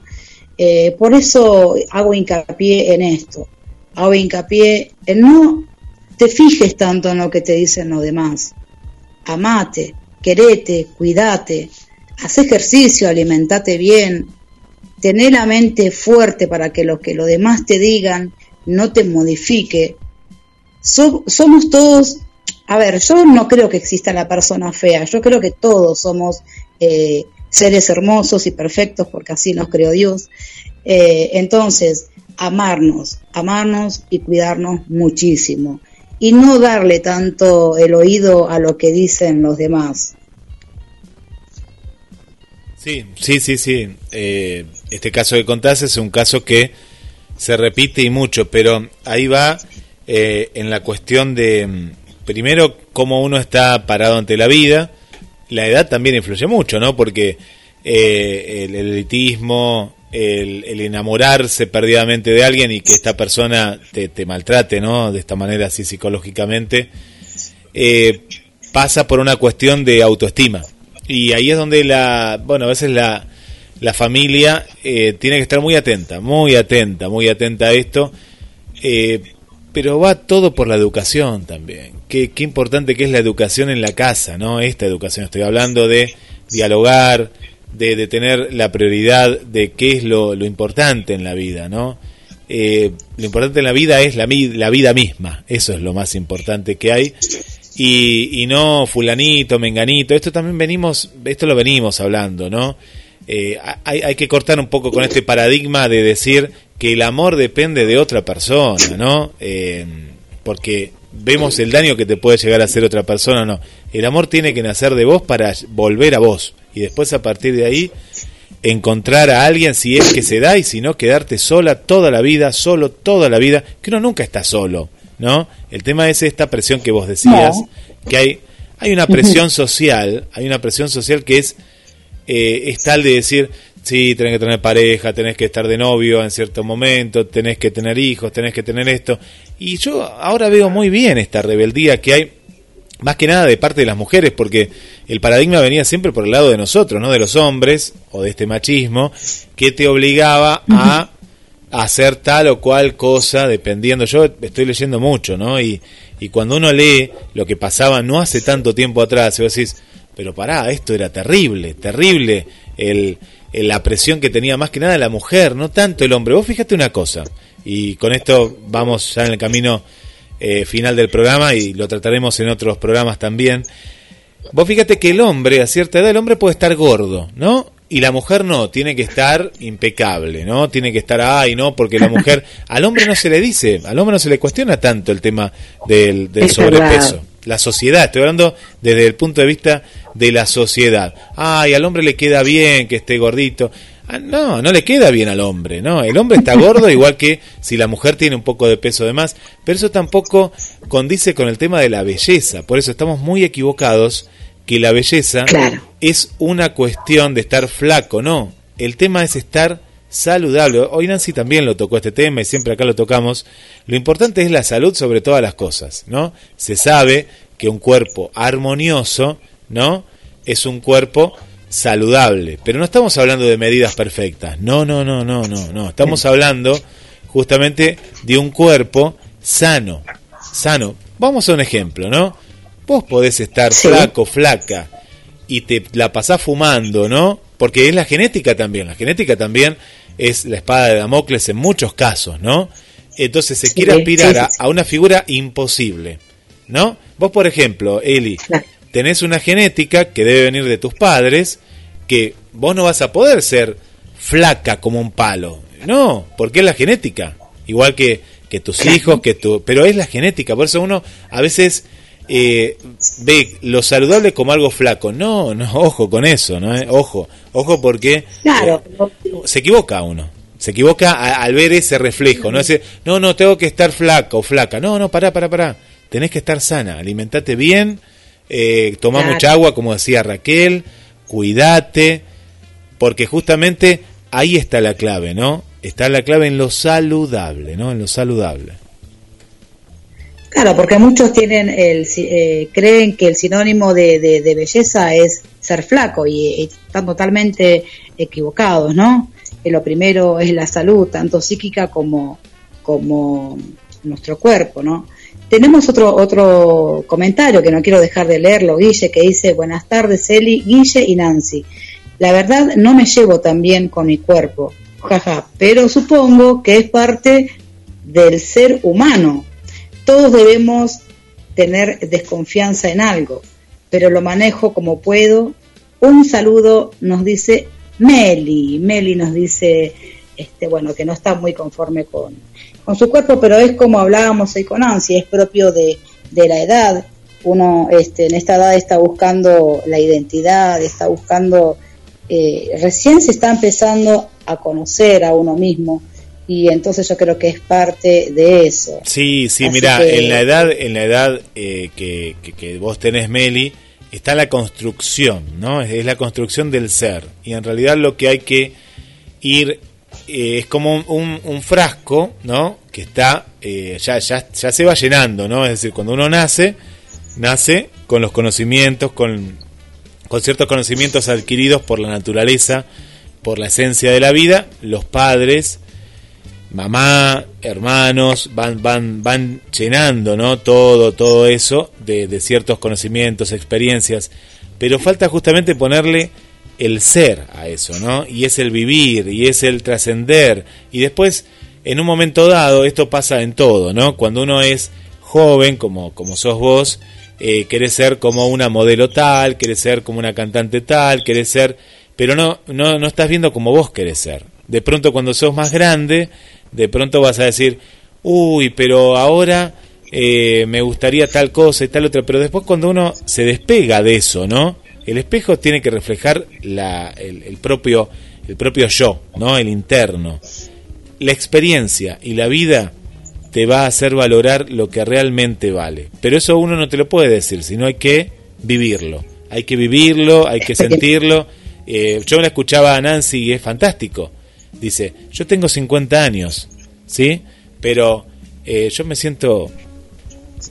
Por eso hago hincapié en esto, hago hincapié en no te fijes tanto en lo que te dicen los demás. Amate, querete, cuídate, haz ejercicio, alimentate bien, tené la mente fuerte para que lo que los demás te digan no te modifique. somos todos, a ver, yo no creo que exista la persona fea, yo creo que todos somos eh, seres hermosos y perfectos porque así nos creó Dios. Eh, entonces, amarnos, amarnos y cuidarnos muchísimo y no darle tanto el oído a lo que dicen los demás. Sí, sí, sí, sí. Eh, este caso que contás es un caso que se repite y mucho, pero ahí va eh, en la cuestión de, mm, primero, cómo uno está parado ante la vida. La edad también influye mucho, ¿no? Porque eh, el elitismo, el, enamorarse perdidamente de alguien y que esta persona te, maltrate, ¿no? De esta manera así psicológicamente, eh, pasa por una cuestión de autoestima. Y ahí es donde la, bueno, a veces la, la familia eh, tiene que estar muy atenta, muy atenta, muy atenta a esto. Eh, pero va todo por la educación también. Qué, qué importante que es la educación en la casa, ¿no? Esta educación. Estoy hablando de dialogar, de, tener la prioridad de qué es lo, importante en la vida, ¿no? Eh, lo importante en la vida es la, la, vida misma, eso es lo más importante que hay. Y, y, no fulanito, menganito, esto también venimos, esto lo venimos hablando, ¿no? Eh, hay, hay, que cortar un poco con este paradigma de decir que el amor depende de otra persona, ¿no? Eh, porque vemos el daño que te puede llegar a hacer otra persona, no. El amor tiene que nacer de vos para volver a vos y después a partir de ahí encontrar a alguien si es que se da y si no quedarte sola toda la vida, solo toda la vida, que uno nunca está solo, ¿no? El tema es esta presión que vos decías, que hay hay una presión social, hay una presión social que es eh, es tal de decir, sí, tenés que tener pareja, tenés que estar de novio en cierto momento, tenés que tener hijos, tenés que tener esto. Y yo ahora veo muy bien esta rebeldía que hay más que nada de parte de las mujeres, porque el paradigma venía siempre por el lado de nosotros, no de los hombres, o de este machismo, que te obligaba a hacer tal o cual cosa, dependiendo. Yo estoy leyendo mucho, ¿no? Y, y cuando uno lee lo que pasaba no hace tanto tiempo atrás, y vos decís, pero pará, esto era terrible, terrible, el, la presión que tenía más que nada la mujer, no tanto el hombre. Vos fíjate una cosa, y con esto vamos ya en el camino eh, final del programa y lo trataremos en otros programas también. Vos fíjate que el hombre, a cierta edad, el hombre puede estar gordo, ¿no? Y la mujer no, tiene que estar impecable, ¿no? Tiene que estar, ay, no, porque la mujer, al hombre no se le dice, al hombre no se le cuestiona tanto el tema del, sobrepeso. La sociedad, estoy hablando desde el punto de vista de la sociedad. Ay, al hombre le queda bien que esté gordito. Ah, no, no le queda bien al hombre, ¿no? El hombre está gordo igual que si la mujer tiene un poco de peso de más, pero eso tampoco condice con el tema de la belleza. Por eso estamos muy equivocados que la belleza es una cuestión de estar flaco, no. El tema es estar saludable. Hoy Nancy también lo tocó este tema y siempre acá lo tocamos. Lo importante es la salud sobre todas las cosas, ¿no? Se sabe que un cuerpo armonioso, ¿no? Es un cuerpo saludable. Pero no estamos hablando de medidas perfectas. No, no, no, no, no, no. Estamos hablando justamente de un cuerpo sano. Sano. Vamos a un ejemplo, ¿no? Vos podés estar flaco, flaca, y te la pasás fumando, ¿no? Porque es la genética también. La genética también es la espada de Damocles en muchos casos, ¿no? Entonces se quiere aspirar a, una figura imposible, ¿no? Vos, por ejemplo, Eli, tenés una genética que debe venir de tus padres, que vos no vas a poder ser flaca como un palo. No, porque es la genética. Igual que, que tus hijos, que tu... Pero es la genética, por eso uno a veces eh, ve lo saludable como algo flaco. No, no, ojo con eso, ¿no? Ojo, ojo porque claro. Eh, se equivoca uno. Se equivoca al ver ese reflejo, ¿no? Ese, no, no, tengo que estar flaco o flaca. No, no, pará, pará, pará. Tenés que estar sana, alimentate bien, eh, toma mucha agua, como decía Raquel, cuídate, porque justamente ahí está la clave, ¿no? Está la clave en lo saludable, ¿no? En lo saludable. Claro, porque muchos tienen el, si- eh, creen que el sinónimo de, de- de belleza es ser flaco y, y están totalmente equivocados, ¿no? Que lo primero es la salud, tanto psíquica como, como nuestro cuerpo, ¿no? Tenemos otro otro comentario que no quiero dejar de leerlo, Guille, que dice, buenas tardes, Eli, Guille y Nancy. La verdad no me llevo tan bien con mi cuerpo, jaja, pero supongo que es parte del ser humano. Todos debemos tener desconfianza en algo, pero lo manejo como puedo. Un saludo nos dice Meli. Meli nos dice, este, bueno, que no está muy conforme con, con su cuerpo, pero es como hablábamos hoy con Nancy, es propio de, de la edad. Uno este, en esta edad está buscando la identidad, está buscando, eh, recién se está empezando a conocer a uno mismo y entonces yo creo que es parte de eso. Sí, sí, Así mira, que- en la edad, en la edad eh, que, que- que vos tenés, Meli, está la construcción, ¿no? Es, es la construcción del ser. Y en realidad lo que hay que ir eh, es como un, un- frasco, ¿no? Que está, eh, ya, ya, ya se va llenando, ¿no? Es decir, cuando uno nace, nace con los conocimientos, con, con ciertos conocimientos adquiridos por la naturaleza, por la esencia de la vida, los padres, mamá, hermanos, van, van, van llenando, ¿no? Todo, todo eso de, de ciertos conocimientos, experiencias, pero falta justamente ponerle el ser a eso, ¿no? Y es el vivir, y es el trascender, y después, en un momento dado, esto pasa en todo, ¿no? Cuando uno es joven, como, como sos vos, eh, querés ser como una modelo tal, querés ser como una cantante tal, querés ser, pero no, no, no estás viendo como vos querés ser. De pronto cuando sos más grande, de pronto vas a decir, uy, pero ahora eh, me gustaría tal cosa y tal otra, pero después cuando uno se despega de eso, ¿no? El espejo tiene que reflejar la, el, el propio, el propio yo, ¿no? El interno. La experiencia y la vida te va a hacer valorar lo que realmente vale. Pero eso uno no te lo puede decir, sino hay que vivirlo. Hay que vivirlo, hay que sentirlo. Eh, yo la escuchaba a Nancy y es fantástico. Dice, yo tengo 50 años, ¿sí? Pero eh, yo me siento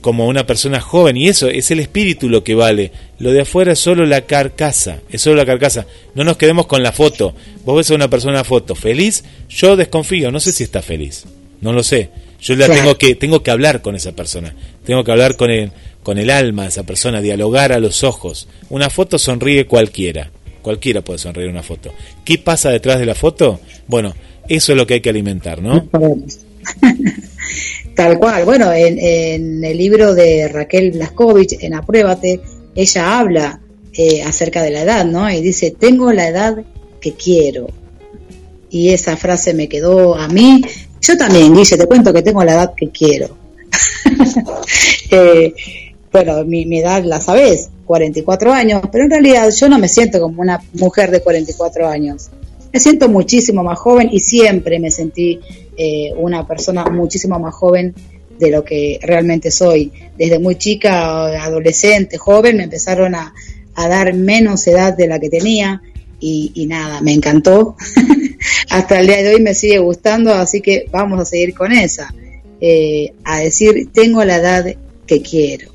como una persona joven y eso es el espíritu lo que vale. Lo de afuera es solo la carcasa, es solo la carcasa. No nos quedemos con la foto. Vos ves a una persona foto feliz, yo desconfío, no sé si está feliz. No lo sé. Yo la Claro. tengo que tengo que hablar con esa persona. Tengo que hablar con el con el alma de esa persona, dialogar a los ojos. Una foto sonríe cualquiera. Cualquiera puede sonreír una foto. ¿Qué pasa detrás de la foto? Bueno, eso es lo que hay que alimentar, ¿no? Tal cual. Bueno, en, en el libro de Raquel Blaskovich, en Apruébate, ella habla eh, acerca de la edad, ¿no? Y dice, tengo la edad que quiero. Y esa frase me quedó a mí. Yo también, Guille, te cuento que tengo la edad que quiero. Eh, bueno, mi, mi edad la sabes, 44 años, pero en realidad yo no me siento como una mujer de 44 años. Me siento muchísimo más joven y siempre me sentí eh, una persona muchísimo más joven de lo que realmente soy. Desde muy chica, adolescente, joven, me empezaron a, dar menos edad de la que tenía y, y nada, me encantó. Hasta el día de hoy me sigue gustando, así que vamos a seguir con esa. Eh, a decir, tengo la edad que quiero.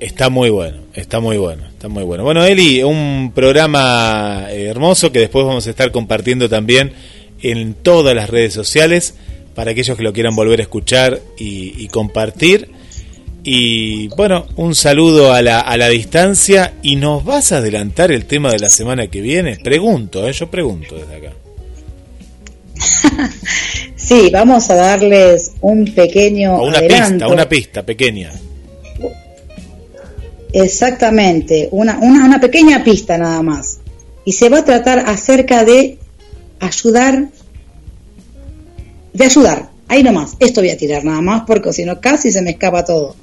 Está muy bueno, está muy bueno, está muy bueno. Bueno, Eli, un programa eh, hermoso que después vamos a estar compartiendo también en todas las redes sociales para aquellos que lo quieran volver a escuchar y, y compartir. Y bueno, un saludo a la, a la distancia y nos vas a adelantar el tema de la semana que viene. Pregunto, ¿eh? yo pregunto desde acá. Sí, vamos a darles un pequeño O una adelanto. pista, una pista pequeña. Exactamente, una, una, una pequeña pista nada más. Y se va a tratar acerca de ayudar, de ayudar, ahí nomás, esto voy a tirar nada más porque si no casi se me escapa todo.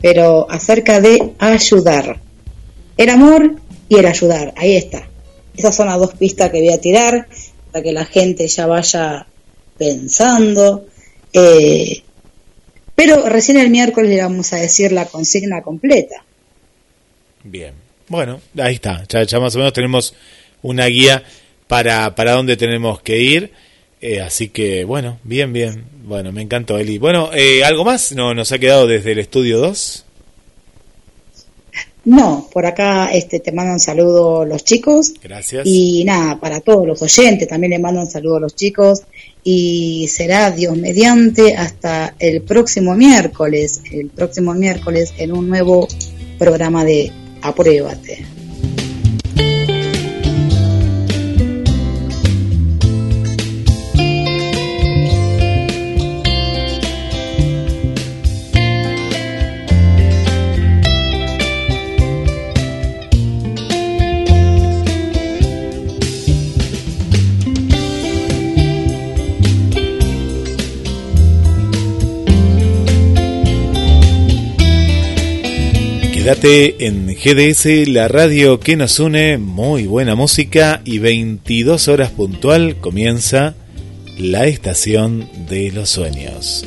Pero acerca de ayudar. El amor y el ayudar, ahí está. Esas son las dos pistas que voy a tirar para que la gente ya vaya pensando. Eh, pero recién el miércoles le vamos a decir la consigna completa. Bien. Bueno, ahí está. Ya, ya más o menos tenemos una guía para, para dónde tenemos que ir. Eh, así que, bueno, bien, bien. Bueno, me encantó, Eli. Bueno, eh, ¿algo más? ¿No, ¿Nos ha quedado desde el estudio 2? No, por acá este, te mandan saludo los chicos. Gracias. Y nada, para todos los oyentes también le mandan saludo a los chicos. Y será Dios mediante hasta el próximo miércoles, el próximo miércoles en un nuevo programa de Apruébate. Quédate en GDS, la radio que nos une, muy buena música y 22 horas puntual comienza la estación de los sueños.